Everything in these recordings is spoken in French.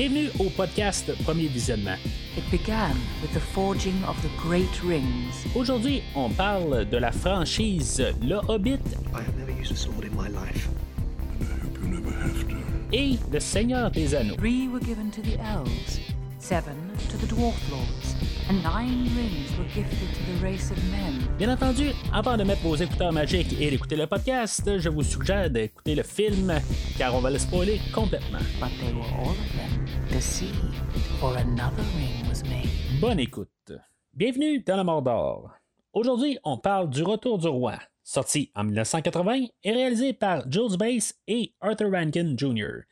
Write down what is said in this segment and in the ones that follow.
Bienvenue au podcast Premier Visionnement. It began with the forging of the great rings. Aujourd'hui, on parle de la franchise Le Hobbit I have never used a sword in my life. et Le Seigneur des Anneaux. Three were given to the elves, seven to the dwarf lords, and nine rings were gifted to the race of men. Bien entendu, avant de mettre vos écouteurs magiques et d'écouter le podcast, je vous suggère d'écouter le film car on va le spoiler complètement. But they were all of them Bonne écoute. Bienvenue dans la Mordor. Aujourd'hui, on parle du Retour du Roi, sorti en 1980 et réalisé par Jules Bass et Arthur Rankin Jr.,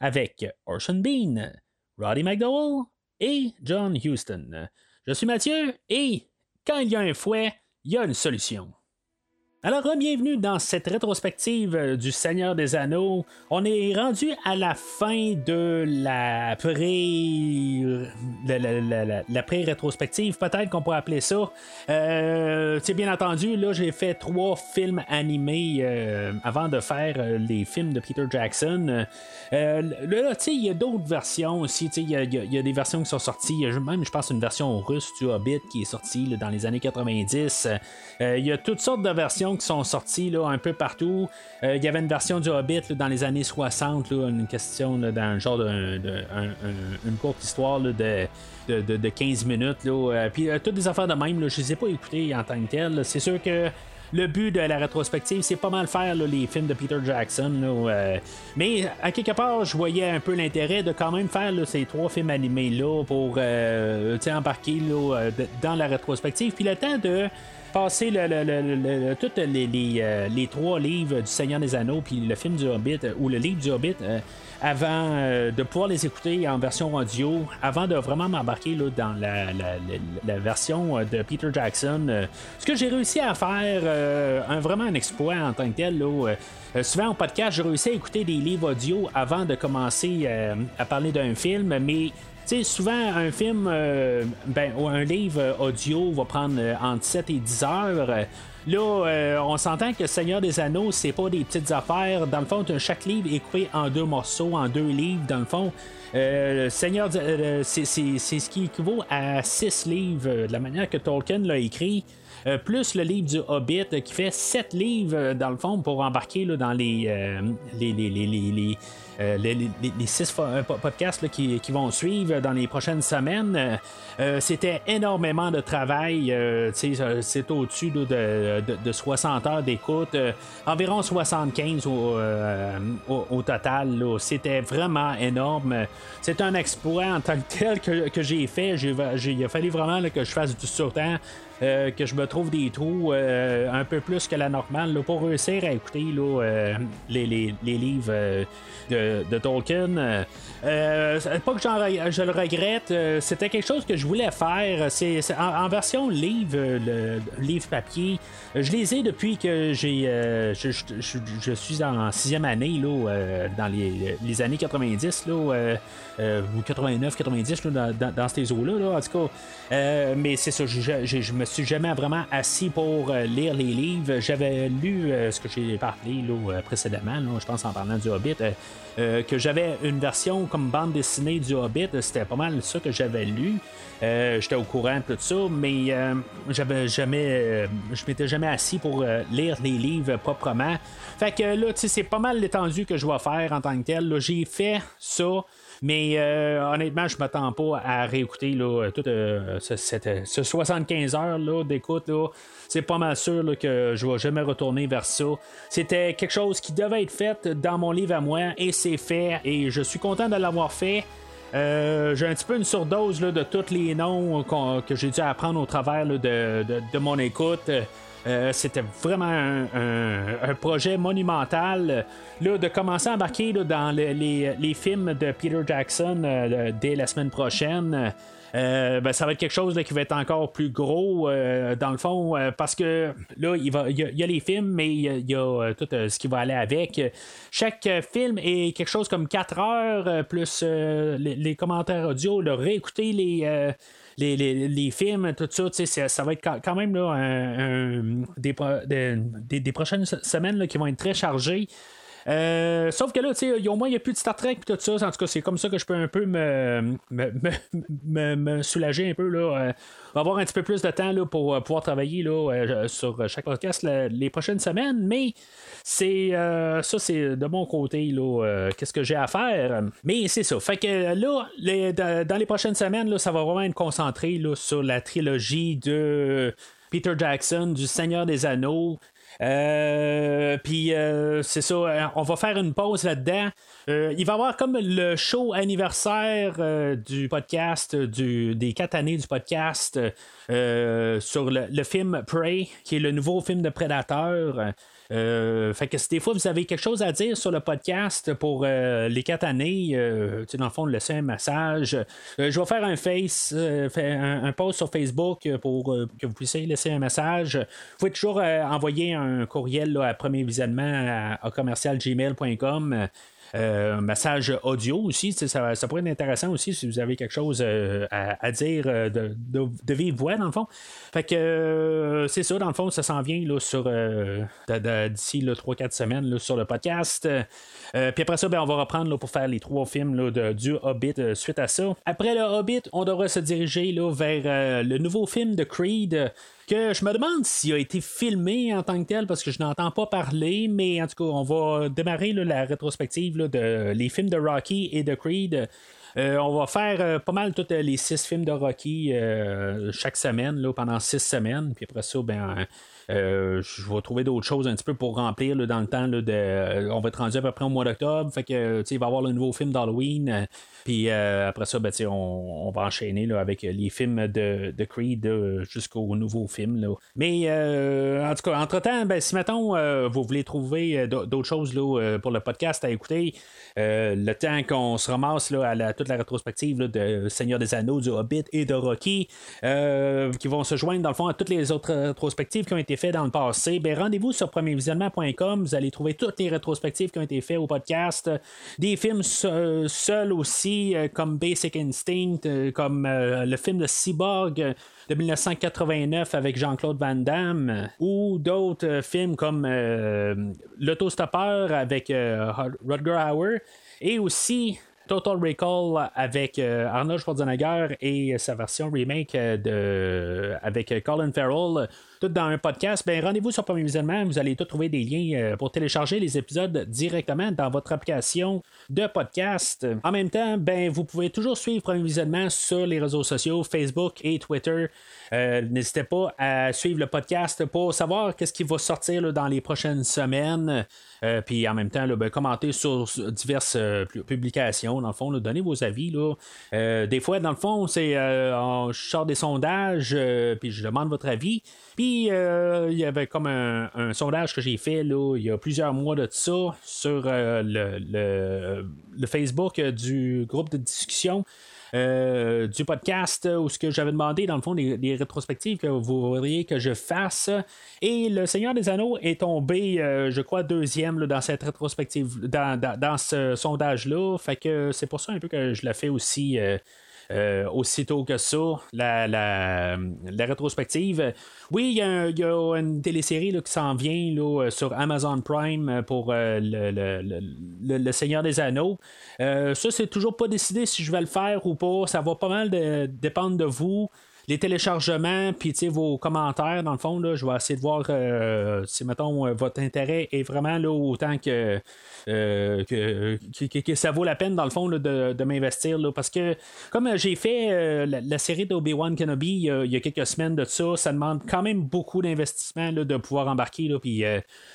avec Orson Bean, Roddy McDowell et John Huston. Je suis Mathieu et quand il y a un fouet, il y a une solution. Alors, bienvenue dans cette rétrospective euh, du Seigneur des Anneaux. On est rendu à la fin de la pré. la, la- la- la- pré-rétrospective, peut-être qu'on pourrait appeler ça. Euh, bien entendu, là, j'ai fait trois films animés euh, avant de faire euh, les films de Peter Jackson. Là, il y a d'autres versions aussi. Il y y y a des versions qui sont sorties. Même, je pense, une version russe du Hobbit qui est sortie dans les années 90. Euh, il y a toutes sortes de versions qui sont sorties là, un peu partout. Euh, il y avait une version du Hobbit dans les années 60, là, une question dans un genre de, de- un- un- une courte histoire de, de, de- de 15 minutes. Euh, puis euh, toutes des affaires de même, je les ai pas écoutées en tant que telles. C'est sûr que le but de la rétrospective, c'est pas mal faire les films de Peter Jackson. mais à quelque part, je voyais un peu l'intérêt de quand même faire ces trois films animés-là pour embarquer dans la rétrospective. Puis le temps de passer le, tous euh, les trois livres du Seigneur des Anneaux, puis le film du Hobbit, euh, ou le livre du Hobbit, euh, avant de pouvoir les écouter en version audio, avant de vraiment m'embarquer dans la, la- version de Peter Jackson. ce que j'ai réussi à faire, un, vraiment un exploit en tant que tel. là, souvent en podcast, j'ai réussi à écouter des livres audio avant de commencer à parler d'un film, mais sais, souvent, un film, euh, ben, ou un livre euh, audio va prendre euh, entre 7 et 10 heures. Là, euh, on s'entend que Seigneur des Anneaux, c'est pas des petites affaires. Dans le fond, chaque livre est coupé en deux morceaux, en deux livres, dans le fond. Euh, Seigneur, c'est, ce qui équivaut à six livres, de la manière que Tolkien l'a écrit. Euh, plus le livre du Hobbit euh, qui fait sept livres euh, dans le fond pour embarquer là, dans les, les, les, les, les- les, six podcasts qui, qui vont suivre dans les prochaines semaines. C'était énormément de travail. c'est au-dessus de, de, de 60 heures d'écoute. environ 75 au, au, total. C'était vraiment énorme. C'est un exploit en tant que tel que, que j'ai fait. Il a fallu vraiment que je fasse du surtemps. Euh, que je me trouve des trous euh, un peu plus que la normale pour réussir à écouter euh, les, les- livres de, de Tolkien. Pas que je le regrette, c'était quelque chose que je voulais faire. C'est, en, version livre, le, livre papier. Je les ai depuis que j'ai, je, je- suis en sixième année dans les, les années 90 là, euh, euh, ou 89, 90 là, dans, ces eaux-là. Là, en tout cas, mais c'est ça, je me suis jamais vraiment assis pour euh, lire les livres. J'avais lu euh, ce que j'ai parlé euh, précédemment, je pense en parlant du Hobbit, que j'avais une version comme bande dessinée du Hobbit. C'était pas mal ça que j'avais lu. J'étais au courant de tout ça, mais euh, j'avais jamais, je m'étais jamais assis pour lire les livres proprement. Fait que là, c'est pas mal l'étendue que je vais faire en tant que tel. J'ai fait ça. Mais euh, honnêtement, je m'attends pas à réécouter là, tout euh, ce, cette- ce 75 heures d'écoute. Là. C'est pas mal sûr que je vais jamais retourner vers ça. C'était quelque chose qui devait être fait dans mon livre à moi et c'est fait. Et je suis content de l'avoir fait. Euh, j'ai un petit peu une surdose là, de tous les noms que j'ai dû apprendre au travers de- de mon écoute. Euh, c'était vraiment un, projet monumental. Là, de commencer à embarquer là, dans le- les, films de Peter Jackson euh, dès la semaine prochaine. euh, ben, ça va être quelque chose qui va être encore plus gros euh, dans le fond euh, parce que là il, va, y a, les films mais il y a, euh, tout euh, ce qui va aller avec chaque euh, film est quelque chose comme 4 heures euh, plus euh, les, commentaires audio le réécouter les euh, les, les, les films, tout ça, ça, ça va être quand même là, un- un- des, des- des prochaines semaines là, qui vont être très chargées. Euh, sauf que là, tu sais, au moins, il n'y a plus de Star Trek et tout ça. En tout cas, c'est comme ça que je peux un peu me, me, soulager un peu. Là. va avoir un petit peu plus de temps là, pour pouvoir travailler là, sur chaque podcast les prochaines semaines. Mais c'est ça, c'est de mon côté, là, qu'est-ce que j'ai à faire? Mais c'est ça. Fait que là, dans les prochaines semaines, là, ça va vraiment être concentré là, sur la trilogie de Peter Jackson, du Seigneur des Anneaux. Euh, puis euh, c'est ça, euh, on va faire une pause là-dedans. il va y avoir comme le show anniversaire du podcast, des quatre années du podcast sur le, le, film Prey, qui est le nouveau film de Predator. Euh, fait que si des fois vous avez quelque chose à dire sur le podcast pour euh, les quatre années, euh, dans le fond, laisser un message. je vais faire un face, un, post sur Facebook pour que vous puissiez laisser un message. Vous pouvez toujours envoyer un courriel à premier visionnement à commercialgmail.com. Euh, un message audio aussi. Ça, pourrait être intéressant aussi si vous avez quelque chose euh, à, dire euh, de, de, vive voix, dans le fond. Fait que c'est ça, dans le fond, ça s'en vient là, sur d'ici 3-4 semaines sur le podcast. Puis après ça, ben, on va reprendre pour faire les trois films de, du Hobbit suite à ça. Après le Hobbit, on devrait se diriger vers le nouveau film de Creed que je me demande s'il a été filmé en tant que tel parce que je n'entends pas parler, mais en tout cas, on va démarrer la rétrospective de les films de Rocky et de Creed. Euh, on va faire euh, pas mal tous les six films de Rocky euh, chaque semaine là, pendant six semaines. Puis après ça, ben, euh, je vais trouver d'autres choses un petit peu pour remplir dans le temps. de, euh, on va être rendu à peu près au mois d'octobre. Fait que il va y avoir le nouveau film d'Halloween. Euh, puis après ça, ben, on, on, va enchaîner là, avec les films de, de Creed jusqu'au nouveau film. Là. Mais en tout cas, entre-temps, ben, si mettons vous voulez trouver d'autres choses là, pour le podcast à écouter, le temps qu'on se ramasse là, à toute la rétrospective de Seigneur des Anneaux, du Hobbit et de Rocky, qui vont se joindre dans le fond à toutes les autres rétrospectives qui ont été fait dans le passé, ben rendez-vous sur premiervisionnement.com. Vous allez trouver toutes les rétrospectives qui ont été faites au podcast. Des films seuls aussi, euh, comme Basic Instinct, euh, comme euh, le film de Cyborg de 1989 avec Jean-Claude Van Damme, ou d'autres films comme L'Autostoppeur avec Rutger Hauer, et aussi Total Recall avec Arnold Schwarzenegger et sa version remake de, avec Colin Farrell tout dans un podcast, ben, rendez-vous sur Premier Visionnement. Vous allez tout trouver des liens euh, pour télécharger les épisodes directement dans votre application de podcast. En même temps, ben, vous pouvez toujours suivre Premier Visionnement sur les réseaux sociaux, Facebook et Twitter. Euh, n'hésitez pas à suivre le podcast pour savoir qu'est-ce qui va sortir dans les prochaines semaines. Euh, puis en même temps, ben, commenter sur diverses publications. Dans le fond, donnez vos avis. des fois, dans le fond, c'est je sors des sondages, puis je demande votre avis. Puis, euh, il y avait comme un, sondage que j'ai fait il y a plusieurs mois de ça sur euh, le, Facebook du groupe de discussion. Euh, du podcast où ce que j'avais demandé dans le fond des, rétrospectives que vous voudriez que je fasse et le Seigneur des Anneaux est tombé je crois deuxième dans cette rétrospective dans, dans ce sondage là fait que c'est pour ça un peu que je l'ai fait aussi euh, aussitôt que ça, la, la, rétrospective. Oui, il y, a une télésérie qui s'en vient là, sur Amazon Prime pour euh, le, Seigneur des Anneaux. Euh, ça, c'est toujours pas décidé si je vais le faire ou pas. Ça va pas mal dépendre de vous les téléchargements, puis vos commentaires, dans le fond, là, je vais essayer de voir si, mettons, votre intérêt est vraiment là autant que, euh, que, ça vaut la peine, dans le fond, de, m'investir. parce que, comme euh, j'ai fait euh, la, série d'Obi-Wan Kenobi il y, a quelques semaines de ça, ça demande quand même beaucoup d'investissement de pouvoir embarquer, puis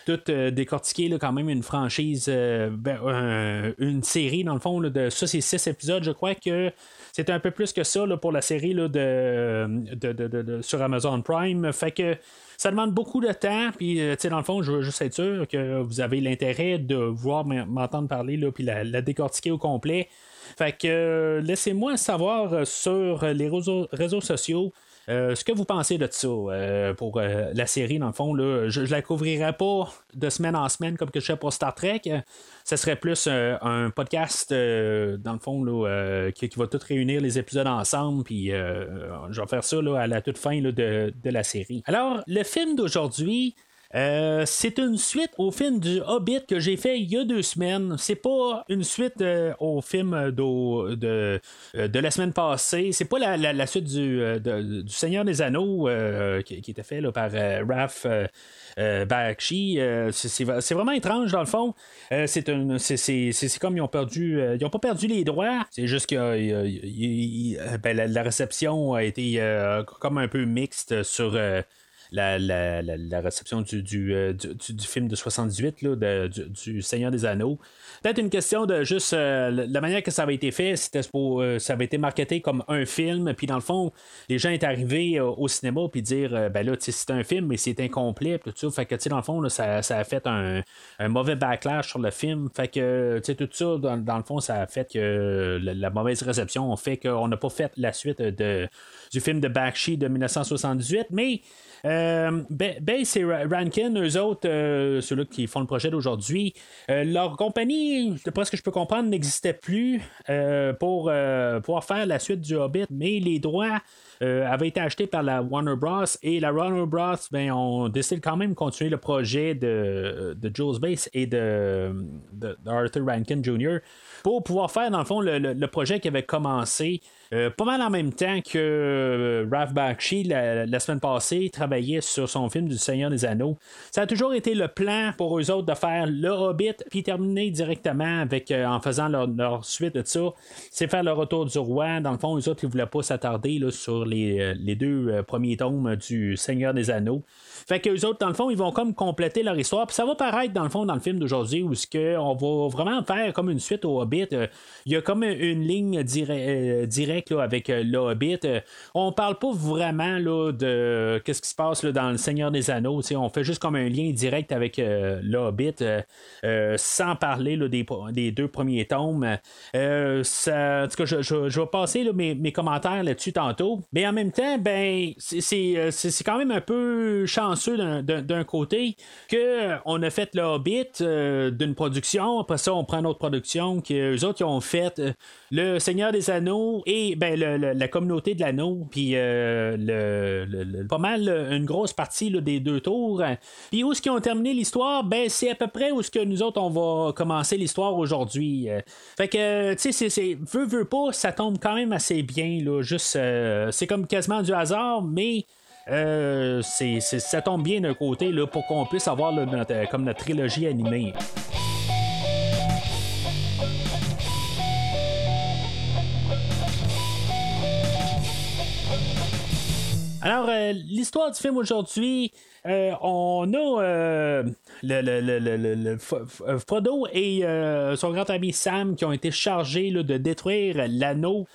tout décortiquer quand même une franchise, ben, une série, dans le fond, de ça, c'est six épisodes, je crois que c'est un peu plus que ça pour la série de, de, sur Amazon Prime. Fait que ça demande beaucoup de temps, puis euh, dans le fond, je veux juste être sûr que vous avez l'intérêt de voir m'entendre parler, là, puis la, décortiquer au complet. Fait que euh, laissez-moi savoir euh, sur les réseaux sociaux euh, ce que vous pensez de ça euh, pour euh, la série, dans le fond, là, je ne la couvrirai pas de semaine en semaine comme que je fais pour Star Trek. Ce serait plus un podcast, dans le fond, là, qui, va tout réunir les épisodes ensemble. Puis je vais faire ça là, à la toute fin de, de, la série. Alors, le film d'aujourd'hui. Euh, c'est une suite au film du Hobbit que j'ai fait il y a deux semaines. C'est pas une suite euh, au film de, de, de, la semaine passée. C'est pas la, suite du, du, Seigneur des Anneaux qui, qui, était fait là, par Raph. Bakshi, c'est vraiment étrange dans le fond. c'est comme ils ont perdu, ils ont pas perdu les droits. C'est juste que ben, la, la, réception a été comme un peu mixte sur la, la, la, réception du, du, euh, du, du, film de 78, là, de, du, Seigneur des Anneaux. Peut-être une question de juste euh, la manière que ça avait été fait, c'était pour, euh, ça avait été marketé comme un film, puis dans le fond, les gens étaient arrivés au cinéma puis dire ben là, c'est un film, mais c'est incomplet, tout ça. Fait que dans le fond, ça, ça, a fait un, un, mauvais backlash sur le film. Fait que tout ça, dans, dans, le fond, ça a fait que la, mauvaise réception a fait qu'on n'a pas fait la suite de, du film de Bakshi de 1978, mais Bass et Rankin, eux autres, euh, ceux-là qui font le projet d'aujourd'hui, euh, leur compagnie, d'après ce que je peux comprendre, n'existait plus pour pouvoir faire la suite du Hobbit, mais les droits avaient été achetés par la Warner Bros. Et la Warner Bros. Ben, ont décidé quand même de continuer le projet de, de Jules Bass et de, de, Arthur Rankin Jr. pour pouvoir faire, dans le fond, le projet qui avait commencé euh, pas mal en même temps que euh, Ralph Bakshi, la, semaine passée, travaillait sur son film du Seigneur des Anneaux. Ça a toujours été le plan pour eux autres de faire le Hobbit, puis terminer directement avec, euh, en faisant leur, suite de ça. C'est faire le retour du roi. Dans le fond, eux autres, ils voulaient pas s'attarder sur les, les, deux premiers tomes du Seigneur des Anneaux. Fait que les autres, dans le fond, ils vont comme compléter leur histoire. Puis ça va paraître, dans le fond, dans le film d'aujourd'hui, où ce on va vraiment faire comme une suite au Hobbit. Il y a comme une ligne directe avec euh, le Hobbit. Euh, on parle pas vraiment là, de qu'est-ce qui se passe là, dans le Seigneur des Anneaux. On fait juste comme un lien direct avec euh, le Hobbit sans parler des, des, deux premiers tomes. Ça, en tout cas, je, vais passer mes, commentaires là-dessus tantôt. Mais en même temps, ben c'est quand même un peu chanceux d'un côté qu'on a fait le Hobbit d'une production. Après ça, on prend une autre production que les autres ont fait le Seigneur des Anneaux et ben, la communauté de l'anneau, puis euh, le, pas mal une grosse partie des deux tours. Puis où est-ce qu'ils ont terminé l'histoire, ben c'est à peu près où ce que nous autres on va commencer l'histoire aujourd'hui. Fait que tu sais, c'est veut veut pas, ça tombe quand même assez bien là. Juste, euh, c'est comme quasiment du hasard, mais euh, ça tombe bien d'un côté pour qu'on puisse avoir notre, comme notre trilogie animée. Alors, euh, l'histoire du film aujourd'hui, euh, on a euh, le, Frodo et son grand ami Sam qui ont été chargés de détruire l'anneau.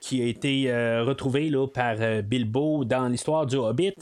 Qui a été retrouvé là, par Bilbo dans l'histoire du Hobbit.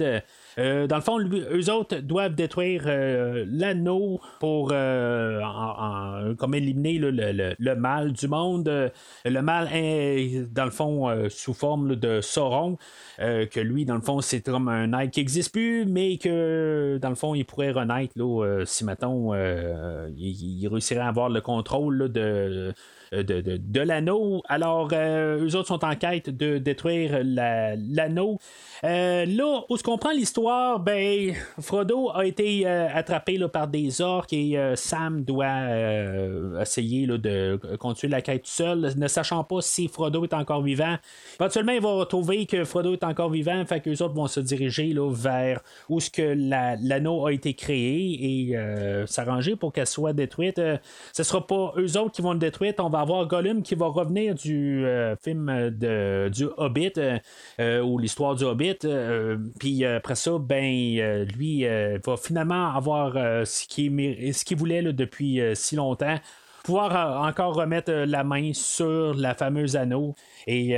Euh, dans le fond, eux autres doivent détruire euh, l'anneau pour euh, comme éliminer le, mal du monde. le mal est, dans le fond, sous forme de Sauron, que lui, dans le fond, c'est comme un être qui n'existe plus, mais que, dans le fond, il pourrait renaître là, si, mettons, il, réussirait à avoir le contrôle de euh, de, l'anneau. Alors, euh, eux autres sont en quête de détruire l'anneau. Euh, là, où se comprend l'histoire, ben, Frodo a été attrapé là, par des orques et Sam doit essayer là, de continuer la quête seul, ne sachant pas si Frodo est encore vivant. Éventuellement, il va retrouver que Frodo est encore vivant, fait que les autres vont se diriger là, vers où ce que l'anneau a été créé et s'arranger pour qu'elle soit détruite. ce sera pas eux autres qui vont le détruire, on va avoir Gollum qui va revenir du euh, film de, du Hobbit euh, euh, ou l'histoire du Hobbit. Puis après ça, ben lui va finalement avoir ce qu'il voulait depuis si longtemps pouvoir encore remettre la main sur la fameuse anneau. Et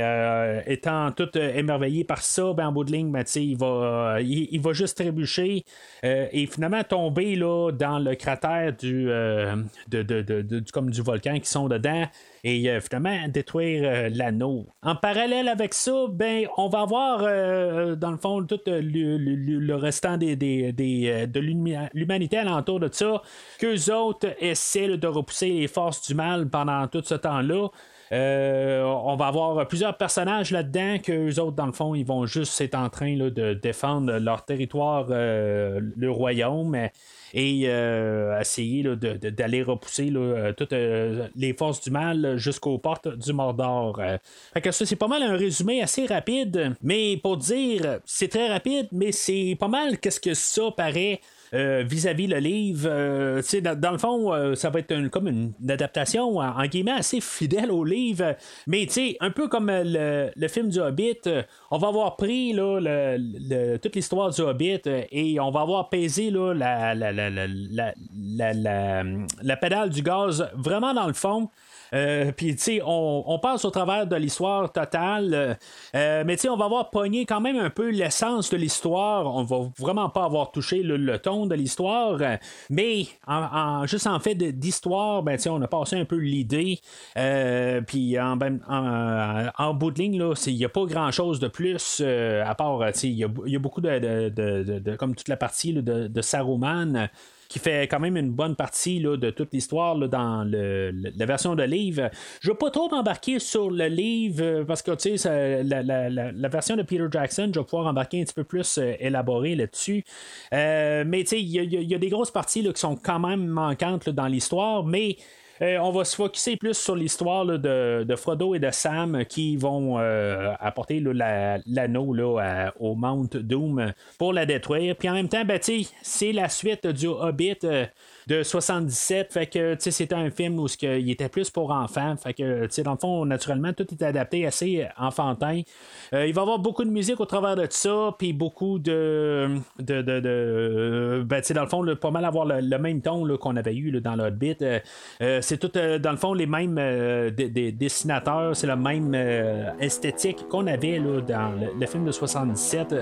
étant tout émerveillé par ça, ben, en bout de ligne, ben, il, va, il, va juste trébucher et finalement tomber là, dans le cratère du, de, comme du volcan qui sont dedans et euh, finalement détruire euh, l'anneau. En parallèle avec ça, ben, on va avoir euh, dans le fond tout le, restant de l'humanité alentour de ça, qu'eux autres essaient de repousser forces du mal pendant tout ce temps-là. Euh, on va avoir plusieurs personnages là-dedans que les autres, dans le fond, ils vont juste être en train de défendre leur territoire, euh, le royaume et euh, essayer d'aller repousser toutes les forces du mal jusqu'aux portes du Mordor. Fait que ça, c'est pas mal un résumé assez rapide, mais pour dire, c'est très rapide, mais c'est pas mal qu'est-ce que ça paraît vis-à-vis le livre. Euh, dans, le fond, euh, ça va être comme une, adaptation en, guillemets assez fidèle au livre. Mais un peu comme le, film du Hobbit, on va avoir pris toute l'histoire du Hobbit et on va avoir pesé la pédale du gaz vraiment dans le fond. Euh, puis, tu sais, on, passe au travers de l'histoire totale, euh, mais tu sais, on va avoir pogné quand même un peu l'essence de l'histoire. On va vraiment pas avoir touché le, ton de l'histoire, mais en, juste en fait d'histoire, ben, tu sais, on a passé un peu l'idée. Euh, puis, en, ben, en, bout de ligne, il n'y a pas grand chose de plus, à part, tu sais, il y, a beaucoup de, comme toute la partie de, de Saruman qui fait quand même une bonne partie là, de toute l'histoire dans le, la version de livre. Je ne veux pas trop embarquer sur le livre euh, parce que sais, la, la, version de Peter Jackson, je vais pouvoir embarquer un petit peu plus euh, élaboré là-dessus. Euh, mais il y, a des grosses parties là, qui sont quand même manquantes dans l'histoire, mais euh, on va se focuser plus sur l'histoire de, Frodo et de Sam qui vont euh, apporter l'anneau au Mount Doom pour la détruire. Puis en même temps, ben, c'est la suite du Hobbit. Euh, de 77. Fait que, tu sais, c'était un film où il était plus pour enfants. Fait que, tu sais, dans le fond, naturellement, tout est adapté assez enfantin. Euh, il va y avoir beaucoup de musique au travers de ça, puis beaucoup de. de, de, de ben, tu sais, dans le fond, pas mal avoir le, même ton qu'on avait eu dans le Hobbit. Euh, euh, c'est tout, dans le fond, les mêmes des dessinateurs, c'est la même esthétique qu'on avait là, dans le, film de 77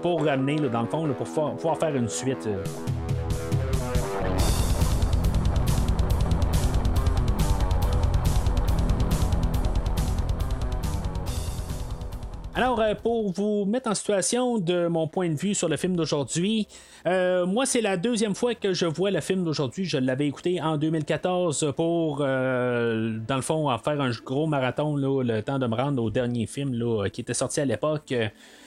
pour ramener, dans le fond, pour pouvoir faire une suite. Alors, euh, pour vous mettre en situation de mon point de vue sur le film d'aujourd'hui, euh, moi, c'est la deuxième fois que je vois le film d'aujourd'hui. Je l'avais écouté en 2014 pour, euh, dans le fond, en faire un gros marathon, le temps de me rendre au dernier film qui était sorti à l'époque.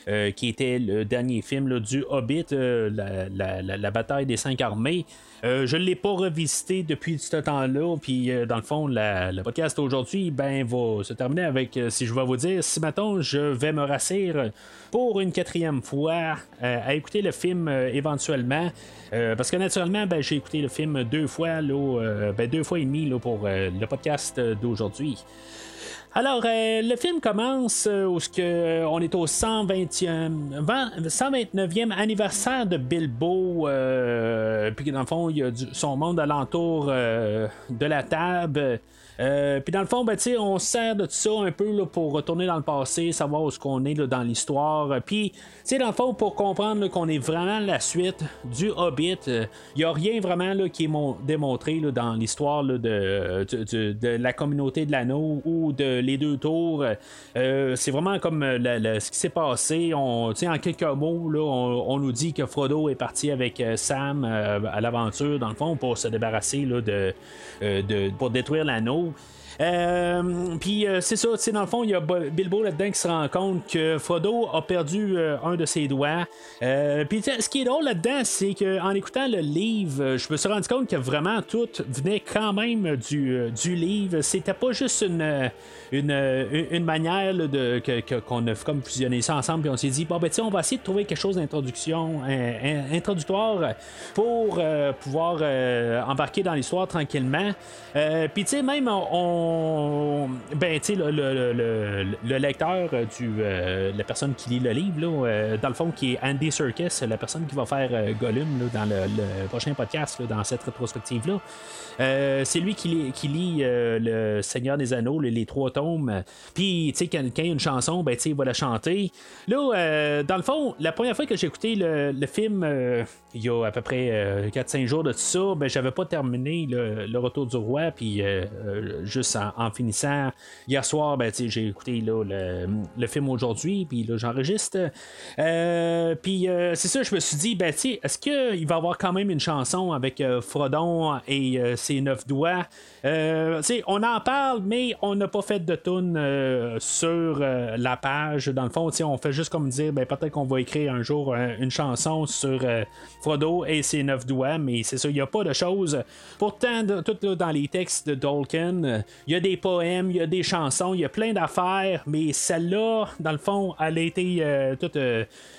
Euh, qui était le dernier film du Hobbit, euh, la, bataille des cinq armées. Euh, je ne l'ai pas revisité depuis ce temps-là, puis dans le fond, le podcast aujourd'hui ben, va se terminer avec, si je vais vous dire, si maintenant je vais me rassir pour une quatrième fois à écouter le film éventuellement. parce que naturellement, ben, j'ai écouté le film deux fois, ben, deux fois et demi pour le podcast d'aujourd'hui. Alors, euh, le film commence euh, où que, euh, on est au 120e, 129e anniversaire de Bilbo. puis dans le fond, il y a son monde alentour de la table. Euh, puis dans le fond, ben, on sert de tout ça un peu là, pour retourner dans le passé, savoir où ce qu'on est là, dans l'histoire. Puis, dans le fond, pour comprendre qu'on est vraiment la suite du Hobbit, il euh, n'y a rien vraiment là, qui est démontré là, dans l'histoire de, de, la communauté de l'anneau ou de les deux tours. Euh, c'est vraiment comme ce qui s'est passé. On, en quelques mots, là, on, nous dit que Frodo est parti avec Sam à l'aventure, dans le fond, pour se débarrasser de, de, pour détruire l'anneau. Euh, puis euh, c'est ça, dans le fond, il y a Bilbo là-dedans qui se rend compte que Frodo a perdu euh, un de ses doigts. puis ce qui est drôle là-dedans, c'est qu'en écoutant le livre, je me suis rendu compte que vraiment tout venait quand même du, du livre. C'était pas juste une, une, manière de, qu'on a comme fusionné ça ensemble, puis on s'est dit, bon, ben, on va essayer de trouver quelque chose d'introduction, introductoire pour pouvoir embarquer dans l'histoire tranquillement. puis, tu sais, même on ben, tu sais, le, lecteur du. Euh, la personne qui lit le livre, là, euh, dans le fond, qui est Andy Serkis, la personne qui va faire euh, Gollum dans le, prochain podcast, dans cette rétrospective-là. c'est lui qui, qui lit Le Seigneur des Anneaux, les, trois Puis, tu sais, quand, y a une chanson, ben, il va la chanter. Là, dans le fond, la première fois que j'ai écouté le, film, il y a à peu près 4-5 jours de tout ça, ben, j'avais pas terminé le, Retour du Roi. Puis, juste en, finissant, hier soir, ben, j'ai écouté là, le, film aujourd'hui. Puis là, j'enregistre. puis, c'est ça, je me suis dit, ben, est-ce qu'il va y avoir quand même une chanson avec Frodon et ses neuf doigts? Euh, on en parle, mais on n'a pas fait de tune euh, sur euh, la page. Dans le fond, on fait juste comme dire, ben, peut-être qu'on va écrire un jour une chanson sur Frodo et ses neuf doigts, mais c'est ça, il n'y a pas de choses. Pourtant, tout dans les textes de Tolkien, il y a des poèmes, il y a des chansons, il y a plein d'affaires, mais celle-là, dans le fond, elle a été toute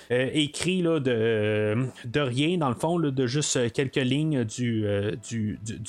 écrite de, de rien, dans le fond, de juste quelques lignes du,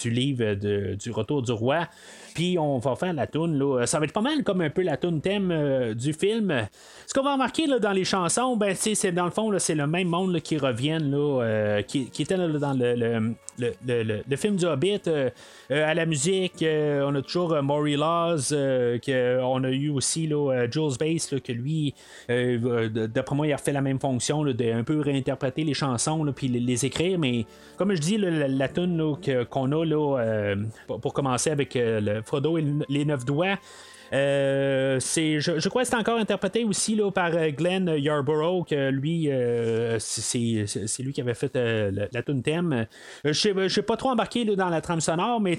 livre du Retour du Roi. Puis on va faire la toune. Là. Ça va être pas mal comme un peu la toune thème euh, du film. Ce qu'on va remarquer là, dans les chansons, ben, c'est dans le fond, c'est le même monde qui revient, là, euh, qui, était dans le, le, film du Hobbit. Euh, à la musique, on a toujours Maury Laws, on a eu aussi là, Jules Bass, que lui, d'après moi, il a fait la même fonction de un peu réinterpréter les chansons puis les, écrire. Mais comme je dis, la, la qu'on a là, pour commencer avec le Frodo et les neuf doigts. Euh, je, crois que c'est encore interprété aussi par euh, Glenn Yarborough, que lui, euh, c'est, lui qui avait fait la, la tune thème. je suis pas trop embarqué dans la trame sonore, mais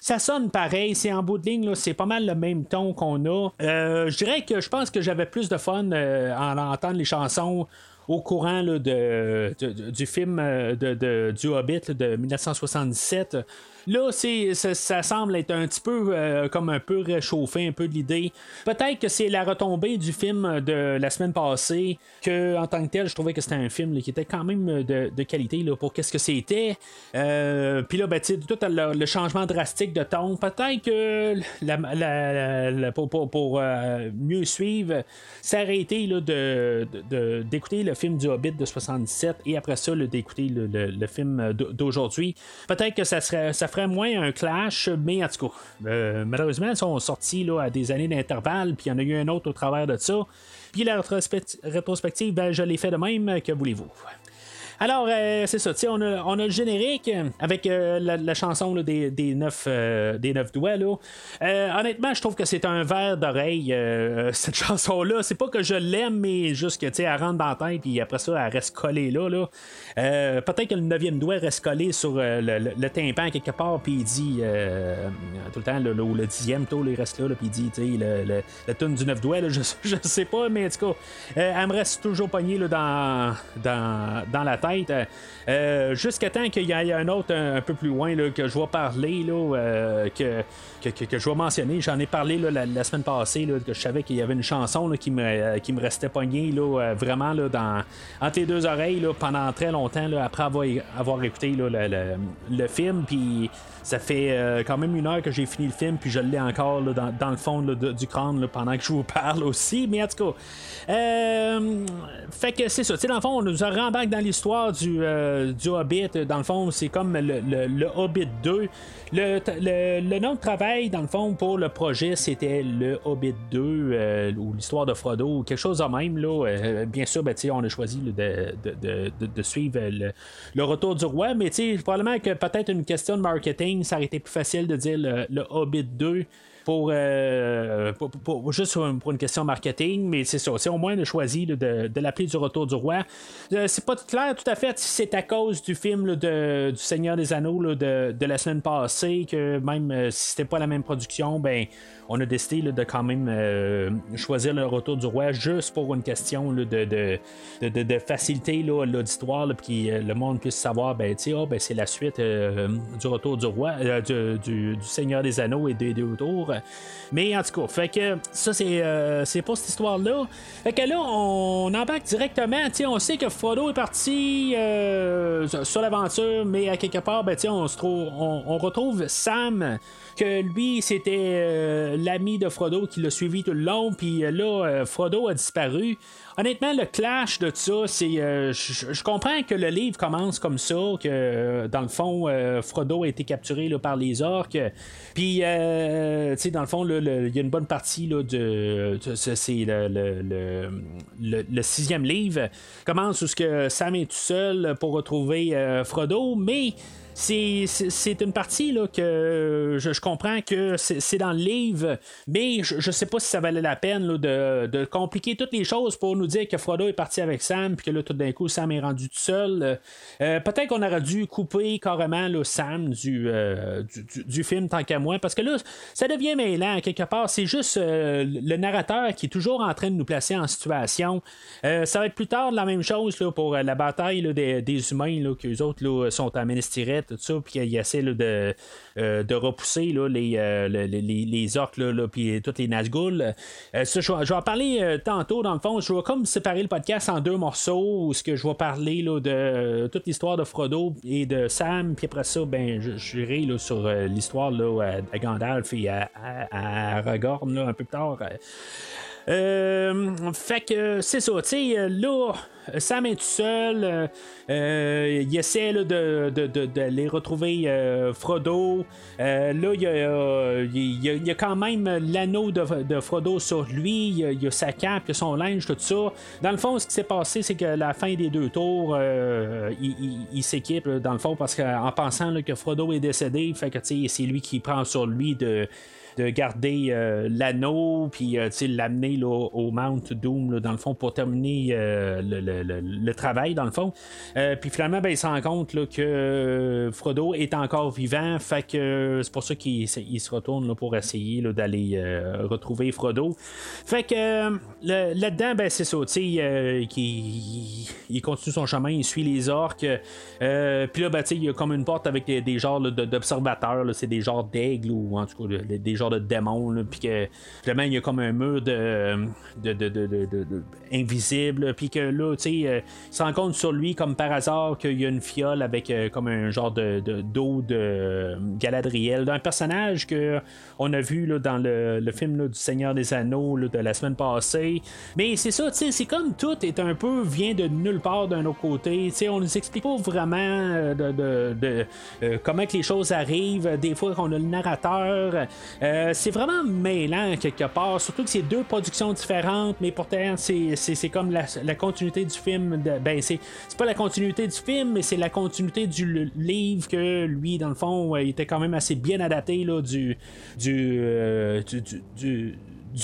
ça sonne pareil. C'est en bout de ligne, c'est pas mal le même ton qu'on a. je dirais que je pense que j'avais plus de fun en entendre les chansons au courant du film de, du Hobbit de 1977. Là, ça, semble être un petit peu euh, comme un peu réchauffé, un peu de l'idée. Peut-être que c'est la retombée du film de la semaine passée, que en tant que tel, je trouvais que c'était un film qui était quand même de, qualité là, pour qu'est-ce que c'était. Euh, puis là, ben, tout le, changement drastique de ton, peut-être que la, pour, euh, mieux suivre, s'arrêter de, d'écouter le film du Hobbit de 77 et après ça, d'écouter le, film d'aujourd'hui. Peut-être que ça serait ça ferait moins un clash, mais en tout cas, euh, malheureusement, ils sont sortis là, à des années d'intervalle, puis il y en a eu un autre au travers de ça. Puis la rétrospective, ben, je l'ai fait de même, que voulez-vous? Alors, euh, c'est ça, on a, on a le générique avec euh, la, chanson des, des, neuf, euh, des neuf doigts. Là. honnêtement, je trouve que c'est un verre d'oreille, cette chanson-là. C'est pas que je l'aime, mais juste que, elle rentre dans la tête, puis après ça, elle reste collée là. là. Peut-être que le neuvième doigt reste collé sur le, tympan quelque part, puis il dit tout le temps, le, le dixième taux, il reste là, puis il dit, le, le, tune du neuf doigts, là, je, je sais pas, mais en tout cas, elle me reste toujours pognée là, dans, dans, dans la tête. Euh, euh, jusqu'à temps qu'il y ait un autre un, peu plus loin là, que je vais parler, là, euh, que, je vais mentionner. J'en ai parlé la, semaine passée, que je savais qu'il y avait une chanson qui, me, qui me restait pognée là, vraiment là, dans, entre les deux oreilles pendant très longtemps après avoir, écouté le, le, film. Puis ça fait quand même une heure que j'ai fini le film, puis je l'ai encore dans, le fond du crâne pendant que je vous parle aussi. Mais en tout cas, fait que c'est ça. Dans le fond, on nous rembarque dans l'histoire du, euh, du Hobbit, dans le fond, c'est comme le, le, Hobbit 2. Le, le, nom de travail, dans le fond, pour le projet, c'était le Hobbit 2 euh, ou l'histoire de Frodo, ou quelque chose de même. Là. Euh, bien sûr, ben, on a choisi de, suivre le, retour du roi, mais probablement que peut-être une question de marketing, ça aurait été plus facile de dire le Hobbit 2. Euh, pour, pour, juste pour une question marketing, mais c'est ça. Au moins de choisi de, l'appeler du Retour du Roi. Euh, c'est pas clair tout à fait si c'est à cause du film de, du Seigneur des Anneaux de, de, la semaine passée que même euh, si c'était pas la même production, ben on a décidé de quand même euh, choisir le retour du roi juste pour une question de, de, de, faciliter l'auditoire, puis que le monde puisse savoir, ben, oh, ben, c'est la suite euh, du retour du roi, euh, du, Seigneur des Anneaux et des deux tours. Mais en tout cas, fait que ça, c'est, pas cette histoire-là. Fait que là, on embarque directement, on sait que Frodo est parti sur l'aventure, mais à quelque part, ben, on retrouve Sam que lui, c'était euh, l'ami de Frodo qui l'a suivi tout le long, puis euh, là, euh, Frodo a disparu. Honnêtement, le clash de ça, c'est. je comprends que le livre commence comme ça, que dans le fond, Frodo a été capturé par les orques. Puis, tu dans le fond, il y a une bonne partie là, de. c'est le, sixième livre. Commence où que Sam est tout seul pour retrouver Frodo, mais c'est une partie là, que je, comprends que c'est dans le livre, mais je, ne sais pas si ça valait la peine de, compliquer toutes les choses pour nous dire que Frodo est parti avec Sam, puis que là, tout d'un coup, Sam est rendu tout seul. Euh, peut-être qu'on aurait dû couper carrément le Sam euh, du, du, film, tant qu'à moi, parce que là, ça devient mêlant quelque part. C'est juste euh, le narrateur qui est toujours en train de nous placer en situation. ça va être plus tard la même chose là, pour la bataille des, des, humains, là, qu'eux autres là, sont à Ménestirette tout ça, puis qu'il essaie de, euh, de repousser là, les, les, les, orques, là, puis toutes les Nazgûl. Je, vais en parler tantôt, dans le fond. Je vais comme séparer le podcast en deux morceaux, où ce que je vais parler là, de toute l'histoire de Frodo et de Sam, puis après ça, ben, je, je sur l'histoire là, à, Gandalf et à, à, un peu plus tard. Fait que c'est ça, tu sais, là, Sam est tout seul. Euh, euh, il essaie de, retrouver euh, Frodo. là, il y, a, quand même l'anneau de, Frodo sur lui. Il y a, sa cape, il son linge, tout ça. Dans le fond, ce qui s'est passé, c'est que la fin des deux tours, il, s'équipe, dans le fond, parce qu'en pensant que Frodo est décédé, fait que c'est lui qui prend sur lui de de garder euh, l'anneau, puis euh, l'amener au Mount Doom, dans le fond, pour terminer euh, le, travail, dans le fond. puis finalement, ben, il se rend compte que Frodo est encore vivant, fait que c'est pour ça qu'il se retourne pour essayer d'aller retrouver Frodo. Fait que là-dedans, ben, c'est ça, sais, il, continue son chemin, il suit les orques. puis là, ben, il y a comme une porte avec des, genres d'observateurs, c'est des genres d'aigles ou en tout cas des genres de démon, puis que finalement il y a comme un mur de, de, invisible, puis que là, tu sais, euh, il se rend compte sur lui comme par hasard qu'il y a une fiole avec euh, comme un genre de d'eau de, Galadriel, d'un personnage que on a vu là, dans le, film du Seigneur des Anneaux de la semaine passée. Mais c'est ça, tu sais, c'est comme tout est un peu vient de nulle part d'un autre côté. Tu sais, on nous explique pas vraiment euh, de, comment que les choses arrivent. Des fois, on a le narrateur. Euh, c'est vraiment mêlant quelque part, surtout que c'est deux productions différentes, mais pourtant c'est comme la, continuité du film. Ben c'est pas la continuité du film, mais c'est la continuité du livre que lui, dans le fond, il était quand même assez bien adapté là, du, du, euh, du du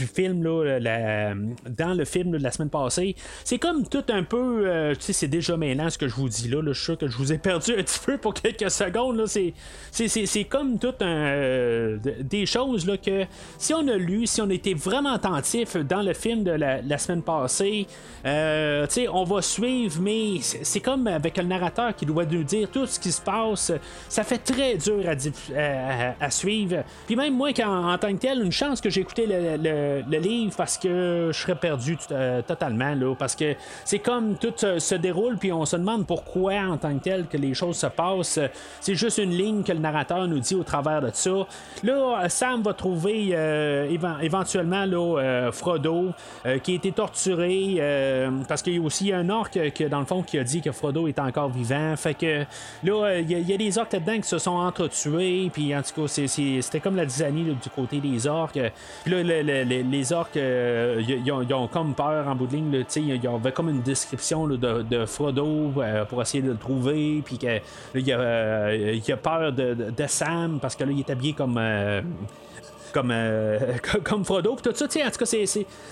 film là, dans le film de la semaine passée. C'est comme tout un peu, euh, tu sais, c'est déjà mêlant ce que je vous dis là. je suis sûr que je vous ai perdu un petit peu pour quelques secondes. Là. C'est, comme tout un, euh, des choses là, que si on a lu, si on était vraiment attentif dans le film de la, semaine passée, euh, tu sais, on va suivre, mais c'est, comme avec le narrateur qui doit nous dire tout ce qui se passe. Ça fait très dur à, à, suivre. Puis même moi, en, tant que tel, une chance que j'ai écouté le, livre parce que je serais perdu euh, totalement, là, parce que c'est comme tout se déroule, puis on se demande pourquoi en tant que tel que les choses se passent. C'est juste une ligne que le narrateur nous dit au travers de ça. Là, Sam va trouver euh, éventuellement là, euh, Frodo qui a été torturé parce qu'il y a aussi un orc que, dans le fond qui a dit que Frodo est encore vivant. Fait que là, il y, a des orques là-dedans qui se sont entretués, puis en tout cas, c'était comme la dizaine du côté des orques. Puis là, le, les, orques, euh, ils, ont, comme peur en bout de ligne. Il y avait comme une description de, Frodo euh, pour essayer de le trouver. Puis il, a, peur de, Sam parce que là, il est habillé comme. Euh, comme, comme Frodo, tout ça, en tout cas,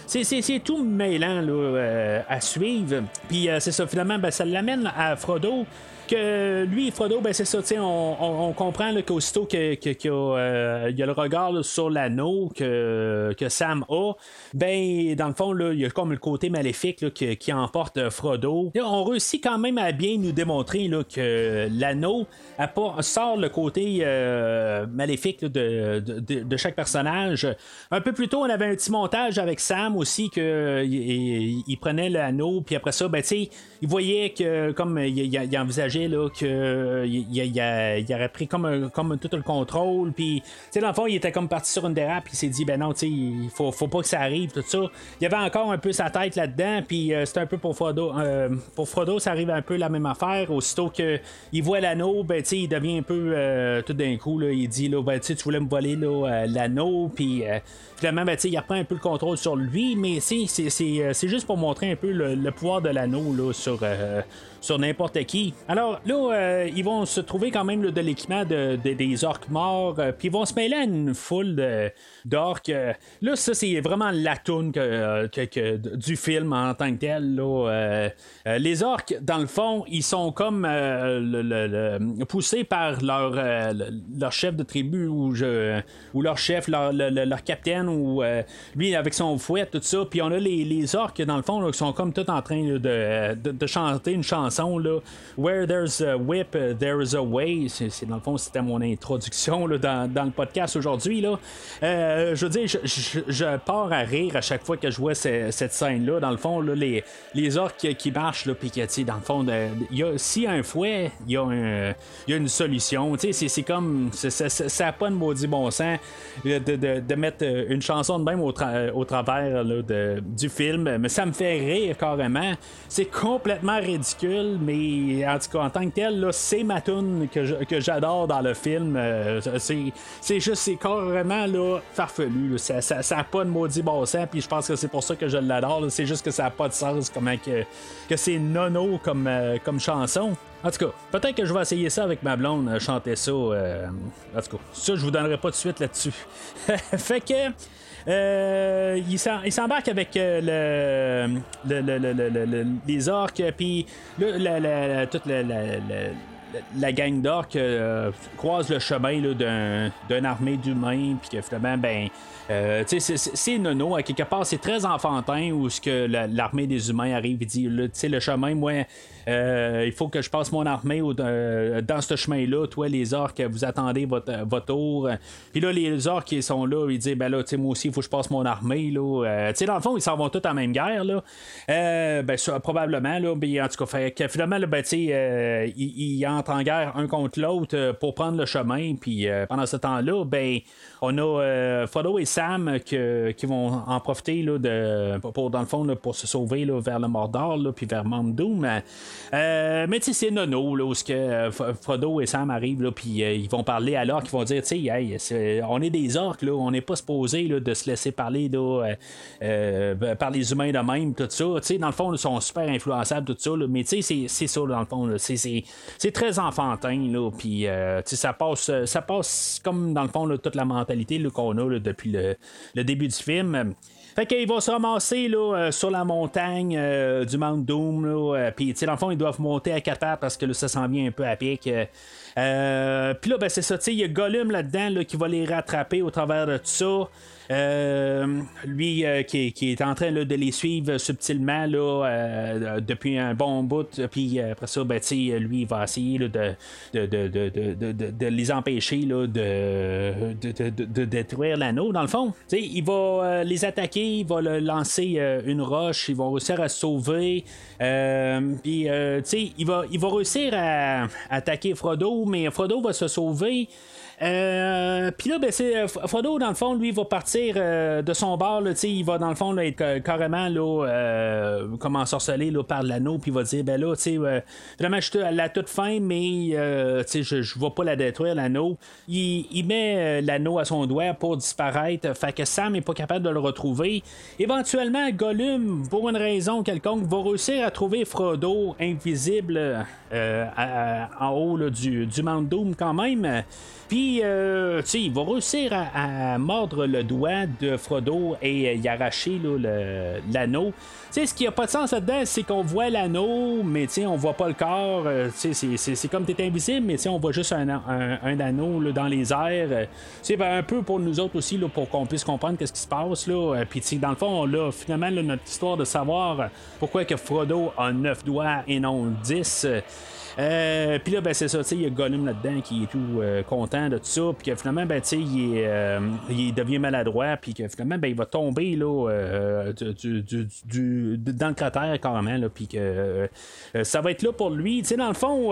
c'est tout mêlant là, à suivre. Puis c'est ça, finalement, ben, ça l'amène à Frodo que lui, Frodo, ben c'est ça, on, on, comprend qu'aussitôt qu'il euh, y a le regard sur l'anneau que, que Sam a, ben dans le fond, il y a comme le côté maléfique qui, emporte Frodo. on réussit quand même à bien nous démontrer que l'anneau sort le côté euh, maléfique de, chaque personnage. Un peu plus tôt, on avait un petit montage avec Sam aussi que il, prenait l'anneau, puis après ça, ben, il voyait que comme il, il envisageait projet, là, que il, aurait pris comme, comme tout le contrôle, puis, dans le fond, il était comme parti sur une dérape, puis il s'est dit, ben non, tu il faut, faut pas que ça arrive, tout ça. Il y avait encore un peu sa tête là-dedans, puis c'était un peu pour Frodo. pour Frodo, ça arrive un peu la même affaire. Aussitôt qu'il voit l'anneau, ben, tu il devient un peu tout d'un coup, là, il dit, là, ben, tu voulais me voler l'anneau, puis finalement, ben, il reprend un peu le contrôle sur lui, mais c'est juste pour montrer un peu le, pouvoir de l'anneau sur, euh, sur n'importe qui. Alors là, euh, ils vont se trouver quand même de l'équipement de, des orques morts, euh, puis ils vont se mêler à une foule d'orques. là, ça, c'est vraiment la toune que, du film en tant que tel. Là, les orques, dans le fond, ils sont comme poussés par leur, leur chef de tribu ou, je, ou leur chef, leur, leur capitaine, ou lui avec son fouet, tout ça. Puis on a les, les orques, dans le fond, qui sont comme tout en train de, de, chanter une chanson. Là. Where there's a whip, there's a way. C'est, dans le fond, c'était mon introduction là, dans, dans, le podcast aujourd'hui. Là. Euh, je veux dire, je, je, pars à rire à chaque fois que je vois cette scène-là. Dans le fond, là, les, les orques qui marchent, là, puis que, dans le fond, s'il y a un fouet, il y, a y a une solution. C'est, c'est comme. Ça n'a pas de maudit bon sens de, de, de, mettre une chanson de même au, au travers de, du film. Mais ça me fait rire carrément. C'est complètement ridicule, mais en tout cas, en tant que tel, c'est ma tune que, j'adore dans le film. Euh, c'est juste, c'est carrément là, farfelu. Ça n'a ça, pas de maudit bon sens, puis je pense que c'est pour ça que je l'adore. C'est juste que ça n'a pas de sens, comment que, que c'est nono comme, euh, comme chanson. En tout cas, peut-être que je vais essayer ça avec ma blonde, euh, chanter ça. en tout cas, ça, je vous donnerai pas de suite là-dessus. fait que. Euh, il s'embarque avec euh, le, les orques, puis toute la, gang d'orques euh, croise le chemin d'une armée d'humains, puis que finalement, ben, euh, c'est nono, quelque part, c'est très enfantin où ce que l'armée des humains arrive et dit, le chemin, moi, euh, il faut que je passe mon armée euh, dans ce chemin-là. Toi, les orques, vous attendez votre, votre tour. Puis là, les orques qui sont là, ils disent ben là, moi aussi, il faut que je passe mon armée. Là. Dans le fond, ils s'en vont tous en même guerre. Là. ben, probablement. Là, ben, en tout cas, fait, que finalement, là, ben, ils, ils, entrent en guerre un contre l'autre pour prendre le chemin. Puis pendant ce temps-là, ben, on a Frodo et Sam qui vont en profiter là, pour, dans le fond, pour se sauver là, vers le Mordor, puis vers Mount Doom. Euh, mais tu c'est nono, là, où que, euh, Frodo et Sam arrivent, là, puis euh, ils vont parler à l'orque, ils vont dire, on est des orques, là, on n'est pas supposé là, de se laisser parler là, par les humains de même, tout ça. Dans le fond, ils sont super influençables, tout ça, là, mais c'est ça, dans le fond, c'est très enfantin, là, puis ça passe, ça passe comme, dans le fond, toute la mentalité qu'on a depuis le, le, début du film. Fait qu'il va se ramasser là, euh, sur la montagne euh, du Mount Doom. Euh, Puis, dans le fond, ils doivent monter à quatre pattes parce que là, ça s'en vient un peu à pic. Puis là, ben, c'est ça. Il y a Gollum là-dedans là, qui va les rattraper au travers de tout ça. Euh, lui euh, qui, est en train de les suivre subtilement là, euh, depuis un bon bout, puis après ça, ben, lui, il va essayer de, les empêcher de, détruire l'anneau. Dans le fond, il va les attaquer, il va lancer une roche, ils vont réussir à sauver. puis, il va, il va réussir à attaquer Frodo, mais Frodo va se sauver. Euh, puis là, ben, c'est euh, Frodo, dans le fond, lui, va partir euh, de son bar. Là, il va, dans le fond, là, être carrément là, comme ensorcelé là, par l'anneau. Puis il va dire ben là, tu sais, vraiment, je suis à la toute fin, mais je ne vais pas la détruire, l'anneau. Il, met l'anneau à son doigt pour disparaître. Fait que Sam n'est pas capable de le retrouver. Éventuellement, Gollum, pour une raison quelconque, va réussir à trouver Frodo invisible en haut du, du Mount Doom quand même. Puis, euh, tu il va réussir à, mordre le doigt de Frodo et y arracher l'anneau. Tu ce qui a pas de sens là-dedans, c'est qu'on voit l'anneau, mais tu on voit pas le corps. Euh, tu c'est comme t'es invisible, mais tu on voit juste un, anneau dans les airs. Tu sais, un peu pour nous autres aussi, là, pour qu'on puisse comprendre qu'est-ce qui se passe. Là. Euh, puis, dans le fond, là, finalement, notre histoire de savoir pourquoi que Frodo a 9 doigts et non 10. Euh, puis là, ben, c'est ça, il y a Gollum là-dedans qui est tout euh, content de, de ça, puis que finalement, ben, il, il devient maladroit, puis que finalement, ben, il va tomber là, du, dans le cratère carrément, puis que ça va être là pour lui. Tu sais, dans le fond,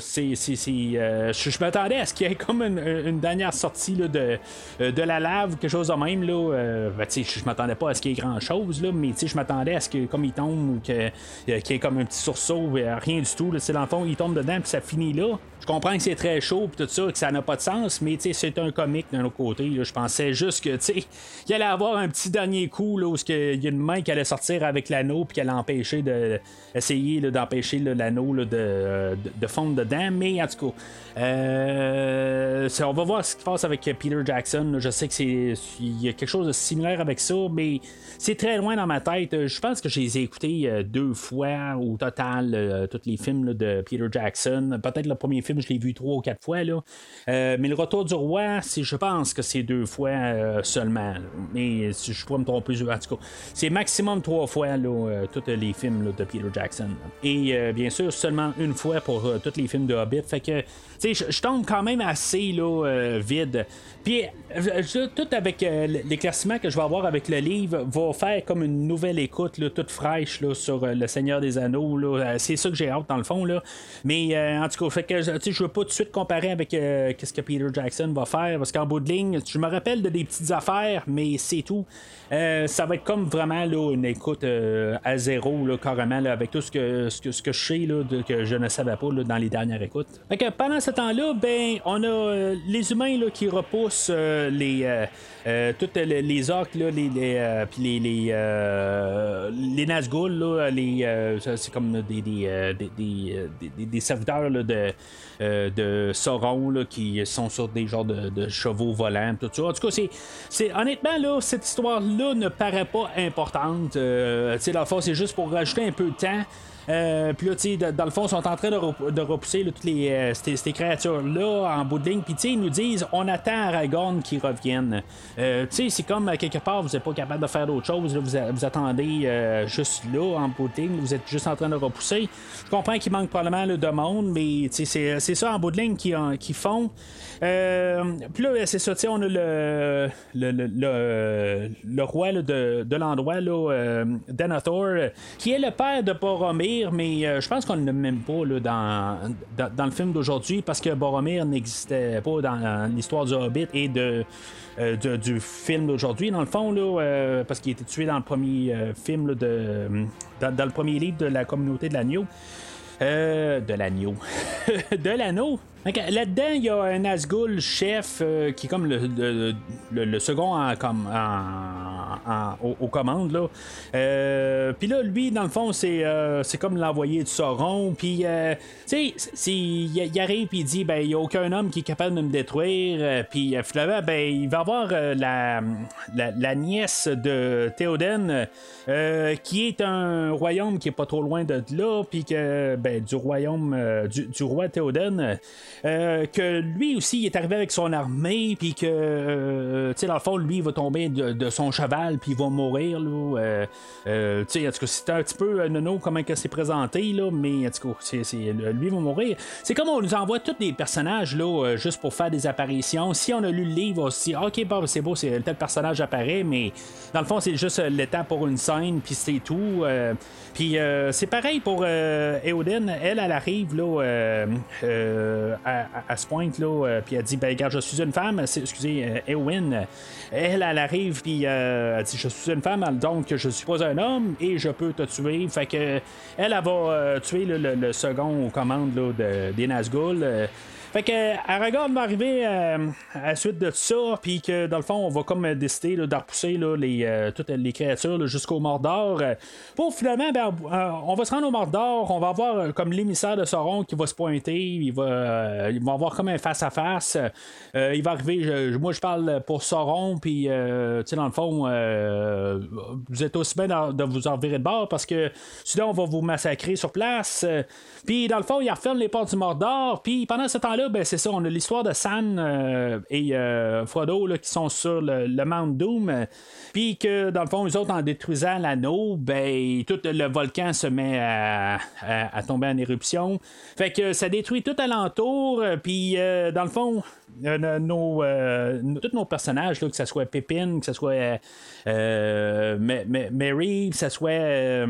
c'est, je, m'attendais à ce qu'il y ait comme une, dernière sortie là, de, de la lave, quelque chose de même. Là, ben, je m'attendais pas à ce qu'il y ait grand chose, là, mais je m'attendais à ce que comme il tombe ou qu'il y ait comme un petit sursaut, rien du tout. C'est dans fond, il tombe dedans, puis ça finit là comprends que c'est très chaud et tout ça, que ça n'a pas de sens, mais c'est un comique d'un autre côté. Je pensais juste que il allait avoir un petit dernier coup là, où il y a une main qui allait sortir avec l'anneau puis allait empêcher de essayer d'empêcher l'anneau de, de, fondre dedans. Mais en tout cas, euh, on va voir ce qui se passe avec Peter Jackson. Je sais que c'est il y a quelque chose de similaire avec ça, mais c'est très loin dans ma tête. Je pense que je les ai écoutés euh, deux fois au total, euh, tous les films de Peter Jackson. Peut-être le premier film je l'ai vu trois ou quatre fois. Là. Euh, mais le retour du roi, je pense que c'est deux fois euh, seulement. Mais je pourrais me tromper. En tout cas, c'est maximum trois fois là, euh, tous les films de Peter Jackson. Et bien sûr, seulement une fois pour tous les films de Hobbit. Fait que je tombe quand même assez là, vide. Puis, tout avec l'éclaircissement que je vais avoir avec le livre va faire comme une nouvelle écoute là, toute fraîche là, sur Le Seigneur des Anneaux. C'est ça que j'ai hâte dans le fond. Là. Mais en tout cas, fait que je veux pas tout de suite comparer avec euh, ce que Peter Jackson va faire, parce qu'en bout de ligne, je me rappelle de des petites affaires, mais c'est tout. Euh, ça va être comme vraiment là, une écoute euh, à zéro, là, carrément, avec tout ce que, ce que, je sais là, que je ne savais pas dans les dernières écoutes. Fait pendant ce temps-là, ben, on a les humains là, qui repoussent les toutes les, orques, là, les, les, les, les, les Nazgûl, les, c'est comme des, des, des, des serviteurs de euh, de Sauron qui sont sur des genres de, chevaux volants, tout ça. En tout cas, c'est, honnêtement, là, cette histoire-là ne paraît pas importante. Euh, la fois, c'est juste pour rajouter un peu de temps. Euh, puis là, tu sais, dans le fond, ils sont en train de, repousser toutes les, euh, ces, créatures-là en bout de ligne. Puis, tu sais, ils nous disent on attend Aragorn qui revienne. Euh, tu sais, c'est comme quelque part, vous n'êtes pas capable de faire d'autre chose. vous, vous, attendez juste là, en bout de ligne. Vous êtes juste en train de repousser. Je comprends qu'il manque probablement le de monde, mais c'est ça en bout de ligne qu'ils font. puis là, c'est ça, tu sais, on a le, le, le, le, roi de, de l'endroit, là, qui est le père de Boromir mais euh, je pense qu'on ne même pas dans, dans, le film d'aujourd'hui parce que Boromir n'existait pas dans l'histoire du Hobbit et de, euh, du film d'aujourd'hui, dans le fond, là, euh, parce qu'il était tué dans le premier film de, dans, le premier livre de la communauté de l'agneau. de l'agneau. de l'anneau. Là-dedans, il y a un Nazgûl chef qui est comme le, le, second en, comme, aux, commandes. Euh, puis là, lui, dans le fond, c'est, euh, c'est comme l'envoyé de Sauron. Puis, euh, tu sais, il arrive et il dit, ben, il n'y a aucun homme qui est capable de me détruire. Puis, finalement, ben, il va avoir la, la, nièce de Théoden, qui est un royaume qui est pas trop loin de là. Puis que, ben, du royaume du, roi Théoden, que lui aussi, il est arrivé avec son armée. Puis que, tu sais, dans le fond, lui, il va tomber de, son cheval puis il va mourir. Là, euh, euh, en tout c'était un petit peu euh, nono comment que c'est présenté, là, mais en tout c'est, lui va mourir. C'est comme on nous envoie tous des personnages là, juste pour faire des apparitions. Si on a lu le livre aussi, ok, bon, c'est beau, c'est tel personnage apparaît, mais dans le fond, c'est juste temps pour une scène, puis c'est tout. puis c'est pareil pour Eoden, elle, elle arrive là, à, ce point là, puis elle dit, ben regarde, je suis une femme, excusez, Eowyn, elle, elle arrive, puis elle dit Je suis une femme, donc je suis pas un homme et je peux te tuer. Fait que elle, elle va euh, tuer le, second aux commandes de, des Nazgûl. Euh, fait que Aragorn va arriver euh, à la suite de ça, puis que dans le fond, on va comme décider de repousser les, euh, toutes les créatures jusqu'au Mordor. pour finalement, ben, euh, on va se rendre au Mordor, on va avoir comme l'émissaire de Sauron qui va se pointer, il va, il va avoir comme un face-à-face. il va arriver, moi je parle pour Sauron, puis tu sais, dans le fond, vous êtes aussi bien de vous en virer de bord parce que sinon on va vous massacrer sur place. puis dans le fond, il referme les portes du Mordor, puis pendant ce temps là ben, c'est ça, on a l'histoire de Sam euh, et euh, Frodo là, qui sont sur le, Mount Doom. Puis que dans le fond, eux autres, en détruisant l'anneau, ben, tout le volcan se met à, tomber en éruption. Fait que ça détruit tout alentour. Puis dans le fond, nos, tous nos personnages, que ce soit Pépine, que ce soit Mary, que ce soit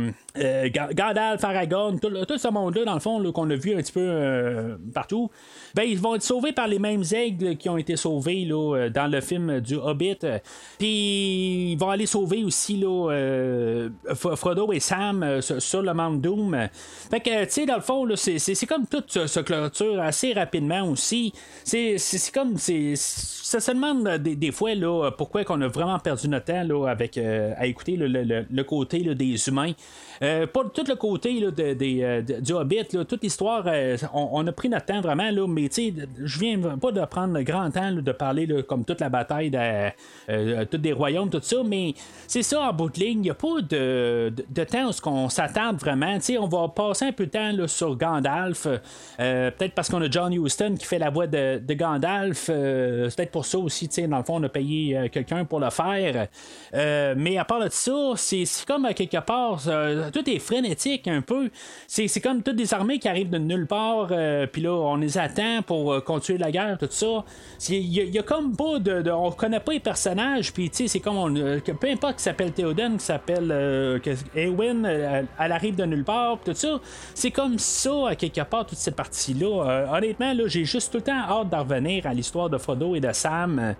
Gandalf, Aragorn, tout, tout ce monde-là, dans le fond, qu'on a vu un petit peu partout, ben, ils vont être sauvés par les mêmes aigles qui ont été sauvés là, dans le film du Hobbit. Puis ils vont aller sauver aussi là, Frodo et Sam sur le Mount Doom. Fait que, tu sais, dans le fond, c'est comme toute ce clôture assez rapidement aussi. C'est comme. Ça se demande des, fois là, pourquoi qu'on a vraiment perdu notre temps là, avec, euh, à écouter le, côté des humains. Euh, pas tout le côté là, euh, du Hobbit, toute l'histoire, on, a pris notre temps vraiment, là, mais je viens pas de prendre grand temps de parler comme toute la bataille de, tous des royaumes, tout ça, mais c'est ça en bout de ligne, il n'y a pas de, temps où on s'attarde vraiment. on va passer un peu de temps sur Gandalf, peut-être parce qu'on a John Huston qui fait la voix de, Gandalf, c'est peut-être pour ça aussi, dans le fond, on a payé quelqu'un pour le faire. mais à part de ça, c'est comme quelque part, tout est frénétique un peu. C'est comme toutes des armées qui arrivent de nulle part, euh, puis là, on les attend pour euh, continuer la guerre, tout ça. Il y, a comme pas de, On connaît pas les personnages, puis tu sais, c'est comme. On, euh, peu importe qui s'appelle Théoden, qui s'appelle Eowyn, elle, arrive de nulle part, tout ça. C'est comme ça, à quelque part, toute cette partie-là. honnêtement, là, j'ai juste tout le temps hâte d'en revenir à l'histoire de Frodo et de Sam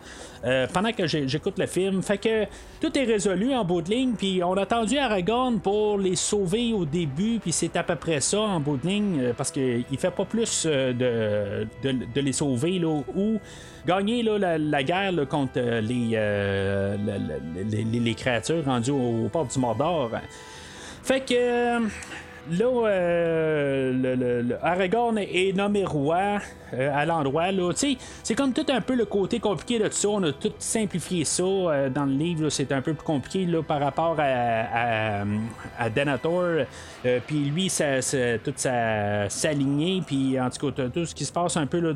pendant que j'écoute le film. Fait que tout est résolu en bout de ligne, puis on a attendu Aragorn pour les sauver au début, puis c'est à peu près ça en bout de ligne, euh, parce qu'il fait pas plus euh, de, de, les sauver là, ou gagner là, la, guerre contre euh, les, les, créatures rendues au, port du Mordor. Fait que là, euh, le, Aragorn est nommé roi euh, à l'endroit. Là, c'est comme tout un peu le côté compliqué de ça. On a tout simplifié ça euh, dans le livre. C'est un peu plus compliqué là, par rapport à, à, Denethor. puis lui, ça, toute sa, sa lignée. Puis en tout cas, tout ce qui se passe un peu là,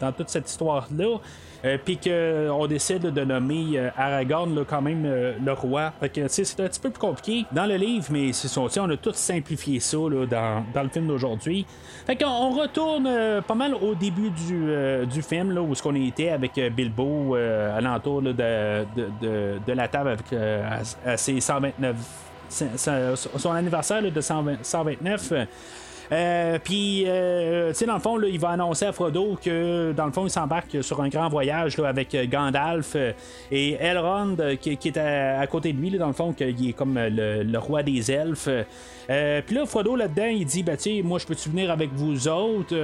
dans toute cette histoire-là. Euh, puis qu'on décide de nommer euh, Aragorn quand même euh, le roi. Fait que c'est un petit peu plus compliqué dans le livre, mais c'est on a tout simplifié ça dans, le film d'aujourd'hui. Fait qu'on retourne pas mal au début du, film, là, où ce qu'on était avec Bilbo à l'entour de, de, la table avec ses 129 son anniversaire de 129. Euh, puis, euh, tu sais, dans le fond, là, il va annoncer à Frodo que, dans le fond, il s'embarque sur un grand voyage là, avec euh, Gandalf et Elrond qui, est à, côté de lui, dans le fond, qu'il est comme le, roi des elfes. Puis là, Frodo, là-dedans, il dit, ben, tu moi, je peux-tu venir avec vous autres?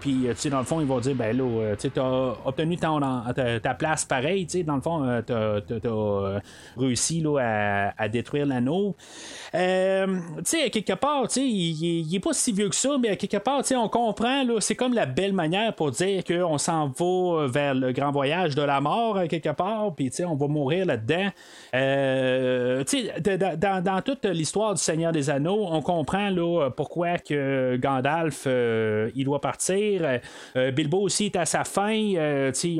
puis, tu sais, dans le fond, il va dire, ben, là, tu as obtenu ta, place pareil, tu sais, dans le fond, tu as, réussi là, à, détruire l'anneau. tu sais, quelque part, tu sais, il, il, est pas si vieux que ça, mais à quelque part, on comprend, c'est comme la belle manière pour dire qu'on s'en va vers le grand voyage de la mort, à quelque part, puis on va mourir là-dedans. Euh, dans, dans, toute l'histoire du Seigneur des Anneaux, on comprend pourquoi Gandalf euh, il doit partir. Euh, Bilbo aussi est à sa fin.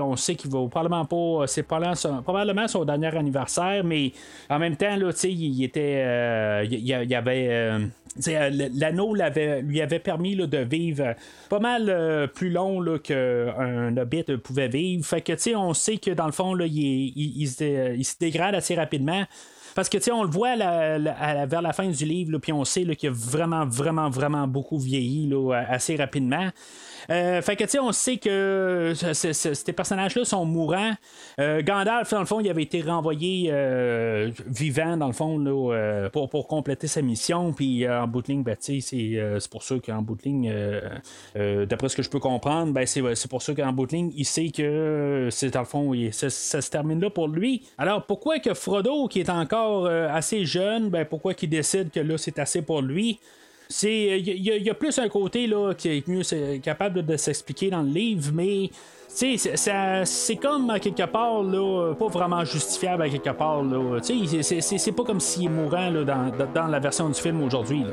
on sait qu'il va probablement pas. C'est probablement son dernier anniversaire, mais en même temps, il était. avait. L'anneau lui avait permis de vivre pas mal plus long qu'un hobbit pouvait vivre. Fait que, on sait que dans le fond, il, se, dégrade assez rapidement. Parce que, tu on le voit vers la fin du livre, puis on sait qu'il a vraiment, vraiment, vraiment beaucoup vieilli assez rapidement. Euh, fait que, tu sais, on sait que ces personnages-là sont mourants. Euh, Gandalf, dans le fond, il avait été renvoyé euh, vivant, dans le fond, là, pour, pour compléter sa mission. Puis en bout de ligne, ben, c'est pour ça qu'en bout de ligne, d'après ce que je peux comprendre, ben, c'est pour ça qu'en bout de ligne, il sait que c'est dans le fond, ça, se termine là pour lui. Alors, pourquoi que Frodo, qui est encore assez jeune, ben, pourquoi qu'il décide que là, c'est assez pour lui? C'est il y, a plus un côté là qui est mieux capable de s'expliquer dans le livre, mais c'est comme quelque part là, pas vraiment justifiable à quelque part là. C'est pas comme s'il est mourant là, dans, dans, la version du film aujourd'hui.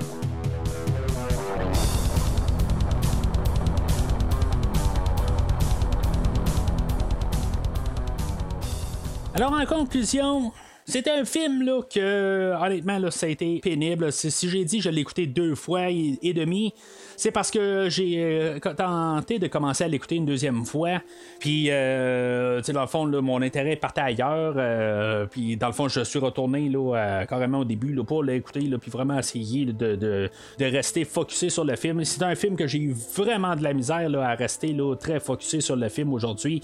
Alors en conclusion, C'était un film là, que, honnêtement, là, ça a été pénible. Si, j'ai dit je l'ai écouté deux fois et, demi, c'est parce que j'ai euh, tenté de commencer à l'écouter une deuxième fois. Puis, euh, dans le fond, mon intérêt partait ailleurs. Euh, puis, dans le fond, je suis retourné là, carrément au début là, pour l'écouter, puis vraiment essayer de, de, rester focusé sur le film. C'est un film que j'ai eu vraiment de la misère à rester très focusé sur le film aujourd'hui.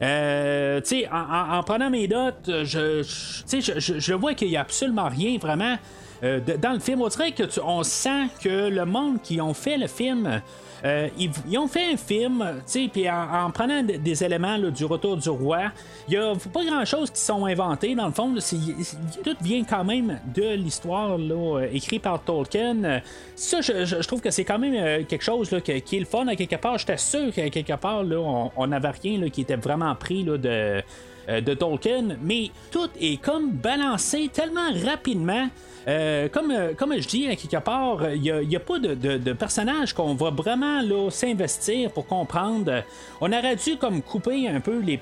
Euh, en, en, prenant mes notes, je, je, je, vois qu'il n'y a absolument rien vraiment euh, dans le film. On dirait que on sent que le monde qui ont fait le film. Euh, ils, ont fait un film, puis en, prenant des éléments du retour du roi, il n'y a pas grand chose qui sont inventés dans le fond. tout vient quand même de l'histoire écrite par Tolkien. Ça, je, trouve que c'est quand même quelque chose qui, est le fun à quelque part. J'étais sûr qu'à quelque part, on n'avait rien qui était vraiment pris de euh, de Tolkien, mais tout est comme balancé tellement rapidement. Euh, comme, euh, comme je dis, à quelque part, il n'y a, pas de, de, personnage qu'on va vraiment s'investir pour comprendre. On aurait dû comme couper un peu les,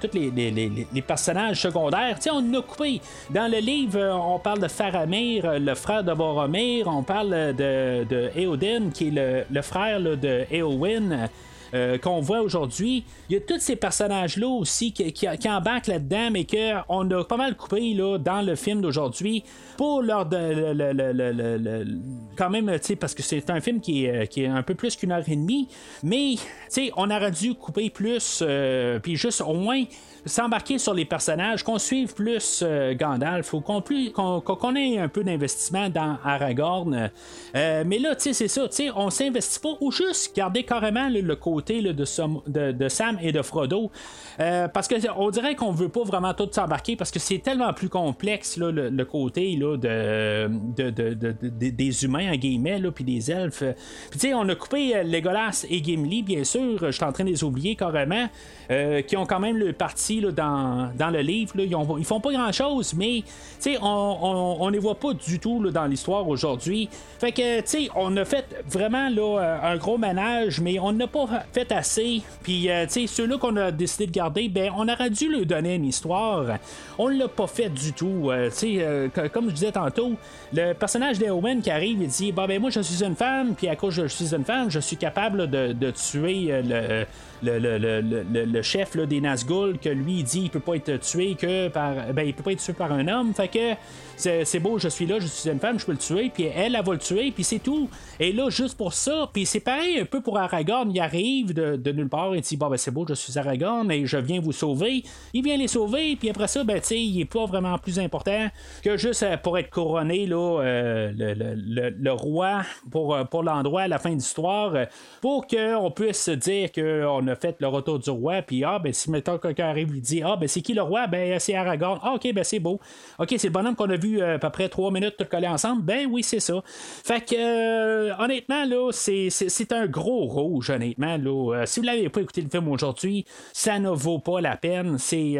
tous les, personnages secondaires. T'sais, on a coupé. Dans le livre, on parle de Faramir, le frère de Boromir. On parle de, de qui est le, le frère de Eowyn. Euh, qu'on voit aujourd'hui. Il y a tous ces personnages-là aussi qui, qui, embarquent là-dedans, mais qu'on a pas mal coupé là, dans le film d'aujourd'hui pour leur de, quand même, parce que c'est un film qui est, qui est un peu plus qu'une heure et demie, mais on aurait dû couper plus, euh, puis juste au moins s'embarquer sur les personnages, qu'on suive plus euh, Gandalf, faut qu'on, qu'on, ait un peu d'investissement dans Aragorn. Euh, mais là, c'est ça, on s'investit pas, ou juste garder carrément le côté de, Sam et de Frodo. Euh, parce qu'on dirait qu'on veut pas vraiment tout s'embarquer parce que c'est tellement plus complexe le, côté là, de, des humains en guillemets puis des elfes. Puis tu sais, on a coupé Legolas et Gimli, bien sûr. Je suis en train de les oublier carrément. Euh, qui ont quand même le parti dans, le livre. Ils, font pas grand chose, mais on, on, les voit pas du tout dans l'histoire aujourd'hui. Fait que on a fait vraiment là, euh, un gros ménage, mais on n'a pas fait assez. Puis euh, ceux-là qu'on a décidé de garder, ben on aurait dû leur donner une histoire. On l'a pas fait du tout. comme je disais tantôt, le personnage d'Eowyn qui arrive, il dit bah ben moi je suis une femme, puis à cause je suis une femme, je suis capable de tuer le le, chef des Nazgûl que lui il dit il peut pas être tué que par ben il peut pas être tué par un homme fait que c'est beau, je suis là, je suis une femme, je peux le tuer, puis elle, elle va le tuer, puis c'est tout. Et là, juste pour ça, puis c'est pareil un peu pour Aragorn, il arrive de, nulle part et dit Bon, ben c'est beau, je suis Aragorn et je viens vous sauver. Il vient les sauver, puis après ça, ben, tu sais, il est pas vraiment plus important que juste euh, pour être couronné, là, euh, le, roi pour, euh, pour l'endroit à la fin de l'histoire, pour qu'on puisse dire qu'on a fait le retour du roi, puis ah, ben si mettons quelqu'un arrive, il dit Ah, ben c'est qui le roi? Ben c'est Aragorn. Ah, ok, ben c'est beau. Ok, c'est le bonhomme qu'on a vu euh, à peu près trois minutes tout collé ensemble, ben oui, c'est ça. Fait que, euh, honnêtement, là, c'est, un gros rouge, honnêtement. Là. Euh, si vous l'avez pas écouté le film aujourd'hui, ça ne vaut pas la peine. C'est,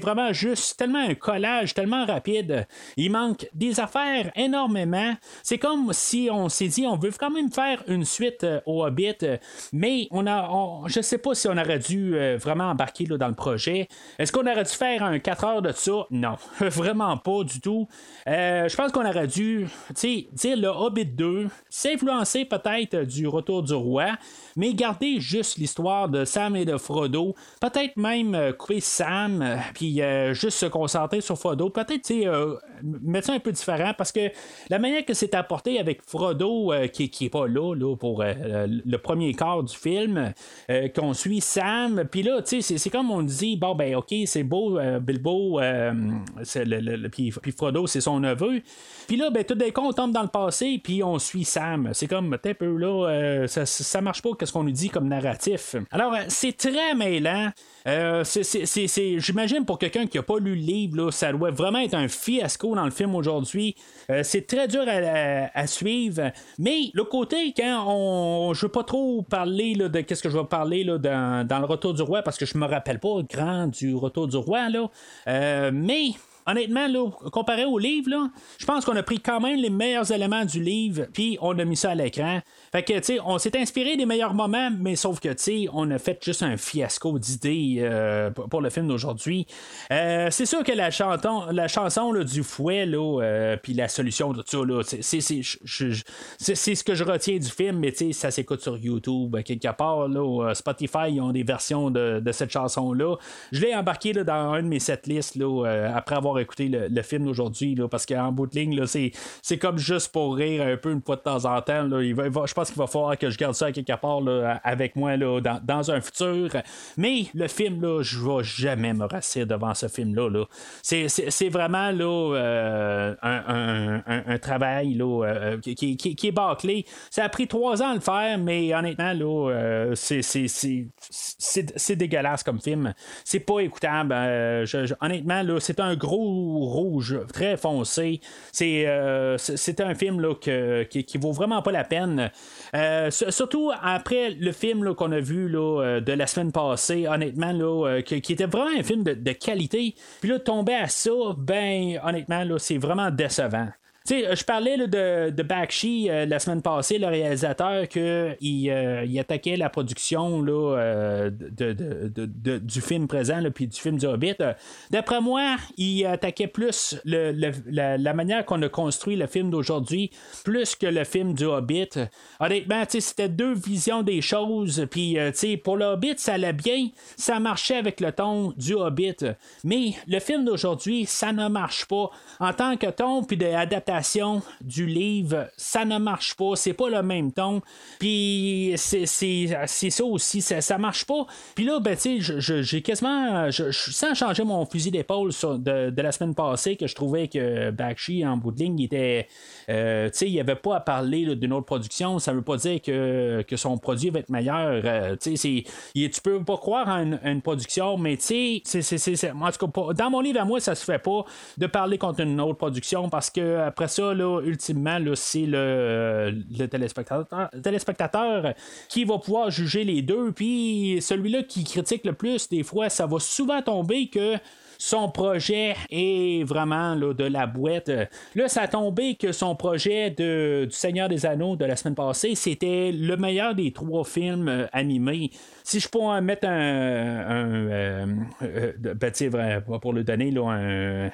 vraiment juste tellement un collage, tellement rapide. Il manque des affaires énormément. C'est comme si on s'est dit, on veut quand même faire une suite au Hobbit, mais on a, je sais pas si on aurait dû vraiment embarquer là, dans le projet. Est-ce qu'on aurait dû faire un 4 heures de ça? Non, vraiment pas du tout. Euh, je pense qu'on aurait dû dire le Hobbit 2, s'influencer peut-être du Retour du Roi, mais garder juste l'histoire de Sam et de Frodo. Peut-être même euh, couper Sam, euh, puis juste se concentrer sur Frodo. Peut-être mettre ça un peu différent parce que la manière que c'est apporté avec Frodo, qui, qui est pas là, là pour le premier quart du film, qu'on suit Sam, puis là, c'est comme on dit, bon, ben, ok, c'est beau, Bilbo, puis Frodo, c'est son neveu. Puis là, ben, tout d'un coup, on tombe dans le passé, puis on suit Sam. C'est comme, un peu là, euh, ça, marche pas, qu'est-ce qu'on nous dit comme narratif. Alors, euh, c'est très mêlant. Euh, j'imagine pour quelqu'un qui n'a pas lu le livre, là, ça doit vraiment être un fiasco dans le film aujourd'hui. c'est très dur à, suivre. Mais le côté, quand on. Je veux pas trop parler là, de qu'est-ce que je vais parler dans, le Retour du Roi, parce que je me rappelle pas grand du Retour du Roi. Là. mais honnêtement, là, comparé au livre, je pense qu'on a pris quand même les meilleurs éléments du livre, puis on a mis ça à l'écran. Fait que, tu sais, on s'est inspiré des meilleurs moments, mais sauf que, tu sais, on a fait juste un fiasco d'idées euh, pour le film d'aujourd'hui. Euh, c'est sûr que la, chanton, la chanson du fouet, là, euh, puis la solution de tout ça, là, c'est, ce que je retiens du film, mais tu sais, ça s'écoute sur YouTube, quelque part, là, Spotify, ils ont des versions de, cette chanson-là. Je l'ai embarqué là, dans un de mes setlists, là, après avoir écouté le, film d'aujourd'hui, parce qu'en bout de ligne, là, c'est, comme juste pour rire un peu une fois de temps en temps. Là. Il va, qu'il va falloir que je garde ça quelque part avec moi là, dans, un futur. Mais le film, là, je vais jamais me rasser devant ce film-là. Là. C'est, vraiment là, euh, un, travail là, euh, qui, est bâclé. Ça a pris trois ans à le faire, mais honnêtement, là, euh, c'est, dégueulasse comme film. C'est pas écoutable. honnêtement, c'est un gros rouge très foncé. C'est, c'est un film là, qui, qui vaut vraiment pas la peine. Euh, surtout après le film qu'on a vu là, euh, de la semaine passée, honnêtement, là, euh, qui, était vraiment un film de, qualité. Puis là, tomber à ça, ben, honnêtement, là, c'est vraiment décevant. Euh, je parlais de, de Bakshi euh, la semaine passée, le réalisateur, qu'il euh, il attaquait la production là, de, du film présent, puis du film du Hobbit. D'après moi, il attaquait plus le, la, manière qu'on a construit le film d'aujourd'hui, plus que le film du Hobbit. Honnêtement, c'était deux visions des choses. Puis pour le Hobbit, ça allait bien, ça marchait avec le ton du Hobbit. Mais le film d'aujourd'hui, ça ne marche pas. En tant que ton, puis d'adaptation du livre, ça ne marche pas, c'est pas le même ton. Puis c'est, ça aussi, ça, ça marche pas. Puis là, ben, tu sais, j'ai quasiment, je, sans changer mon fusil d'épaule de, la semaine passée, que je trouvais que Bakshi en bout de ligne, il était, euh, tu sais, il n'y avait pas à parler d'une autre production. Ça veut pas dire que, son produit va être meilleur. Euh, tu sais, tu peux pas croire en une, production, mais tu sais, en tout cas, dans mon livre à moi, ça se fait pas de parler contre une autre production parce que après ça, là, ultimement, c'est le, le téléspectateur qui va pouvoir juger les deux. Puis celui-là qui critique le plus, des fois, ça va souvent tomber que son projet est vraiment là, de la boîte. Là, ça a tombé que son projet de, du Seigneur des Anneaux de la semaine passée, c'était le meilleur des trois films euh, animés. Si je pourrais mettre un, euh, euh, ben, pour le donner là,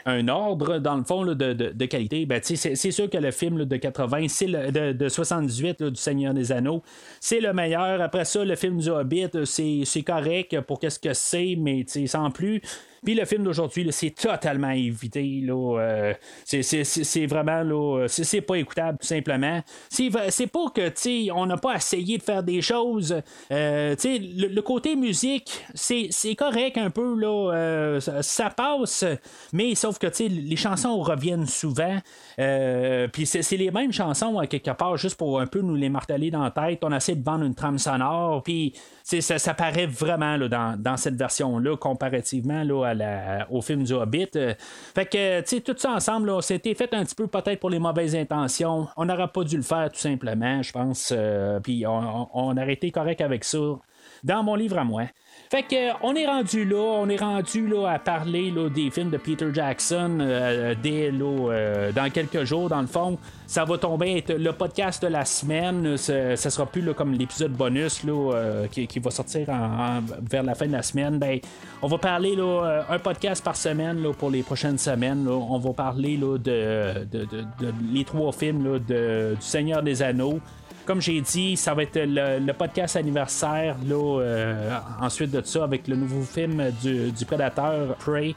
un, ordre dans le fond de, de, qualité, ben, c'est, sûr que le film de 80, c'est de, de, 78 du Seigneur des Anneaux, c'est le meilleur. Après ça, le film du Hobbit, c'est correct pour qu'est-ce que c'est, mais sans plus. Puis le film d'aujourd'hui, c'est totalement évité. Euh, c'est, vraiment là, c'est, pas écoutable tout simplement. C'est, pas que on n'a pas essayé de faire des choses. Euh, le, côté musique, c'est, correct un peu. Là, euh, ça, passe, mais sauf que les chansons reviennent souvent. Puis c'est, les mêmes chansons quelque part, juste pour un peu nous les marteler dans la tête. On essaie de vendre une trame sonore. Puis ça, ça paraît vraiment dans, cette version-là, comparativement là, au film du Hobbit. Euh, fait que, tu sais, tout ça ensemble, c'était fait un petit peu peut-être pour les mauvaises intentions. On n'aurait pas dû le faire tout simplement, je pense. Euh, puis on, on, aurait été correct avec ça dans mon livre à moi. Fait que on est rendu là, on est rendu là à parler là, des films de Peter Jackson euh, dès là, dans quelques jours dans le fond. Ça va tomber être le podcast de la semaine. Ça, sera plus là, comme l'épisode bonus là, qui, va sortir vers la fin de la semaine. Ben, on va parler là, un podcast par semaine là, pour les prochaines semaines. On va parler là, de, les trois films de, du Seigneur des Anneaux comme j'ai dit, ça va être le, podcast anniversaire là, euh, ensuite de ça avec le nouveau film du, du Prédateur Prey.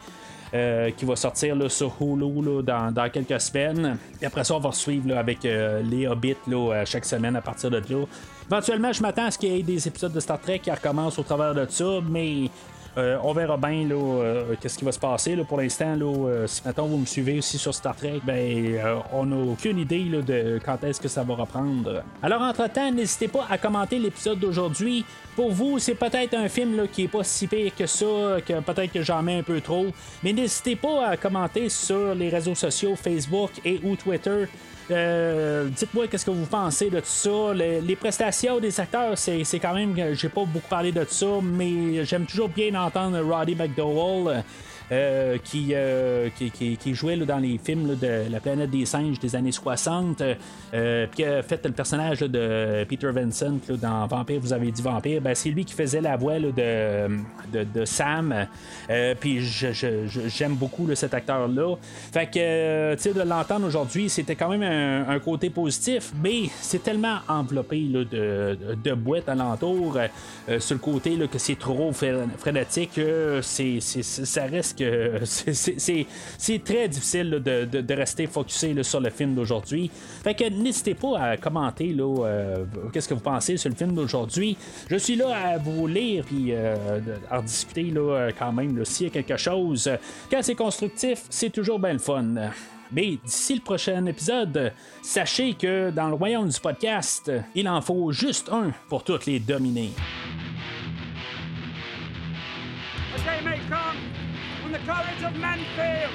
Euh, qui va sortir là, sur Hulu dans, dans, quelques semaines. Et après ça, on va suivre avec euh, les Hobbits là, chaque semaine à partir de là. Éventuellement, je m'attends à ce qu'il y ait des épisodes de Star Trek qui recommencent au travers de ça, mais euh, on verra bien là, euh, qu'est-ce qui va se passer. Pour l'instant, là, euh, si maintenant vous me suivez aussi sur Star Trek, ben, on n'a aucune idée de quand est-ce que ça va reprendre. Alors, entre-temps, n'hésitez pas à commenter l'épisode d'aujourd'hui. Pour vous, c'est peut-être un film qui est pas si pire que ça, que peut-être que j'en mets un peu trop. Mais n'hésitez pas à commenter sur les réseaux sociaux Facebook et ou Twitter. Euh, dites-moi qu'est-ce que vous pensez de tout ça. Les, prestations des acteurs, c'est, quand même. J'ai pas beaucoup parlé de ça, mais j'aime toujours bien entendre Roddy McDowell. Qui, qui, qui, jouait dans les films de La planète des singes des années 60, puis qui a fait le personnage de Peter Vincent dans Vampire, vous avez dit Vampire, ben, c'est lui qui faisait la voix de, de, Sam. puis j'aime beaucoup cet acteur-là. Fait que, de l'entendre aujourd'hui, c'était quand même un, côté positif, mais c'est tellement enveloppé de, de boîtes alentour sur le côté que c'est trop frénétique, c'est, ça reste que c'est, très difficile de, rester focusé sur le film d'aujourd'hui. Fait que n'hésitez pas à commenter euh, qu'est-ce que vous pensez sur le film d'aujourd'hui. Je suis là à vous lire et euh, à discuter là, quand même s'il y a quelque chose. Quand c'est constructif, c'est toujours bien le fun. Mais d'ici le prochain épisode, sachez que dans le royaume du podcast, il en faut juste un pour toutes les dominer. The courage of men fails,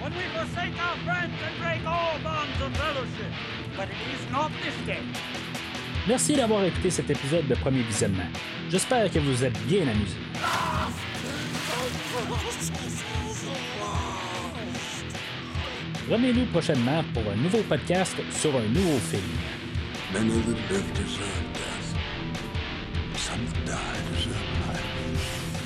when we forsake our friends and break all bonds of fellowship. But it is not this day. Merci d'avoir écouté cet épisode de Premier Visionnement. J'espère que vous êtes bien amusés. Revenez-nous prochainement pour un nouveau podcast sur un nouveau film.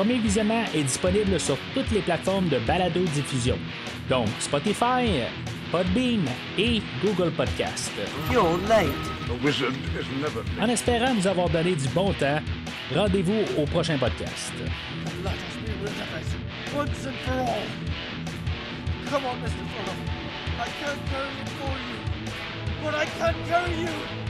Premier Visionnement est disponible sur toutes les plateformes de balado-diffusion, donc Spotify, Podbean et Google Podcast. En espérant nous avoir donné du bon temps, rendez-vous au prochain podcast. Come on, Mr. Fuller. I can't carry it for you, but I can carry you.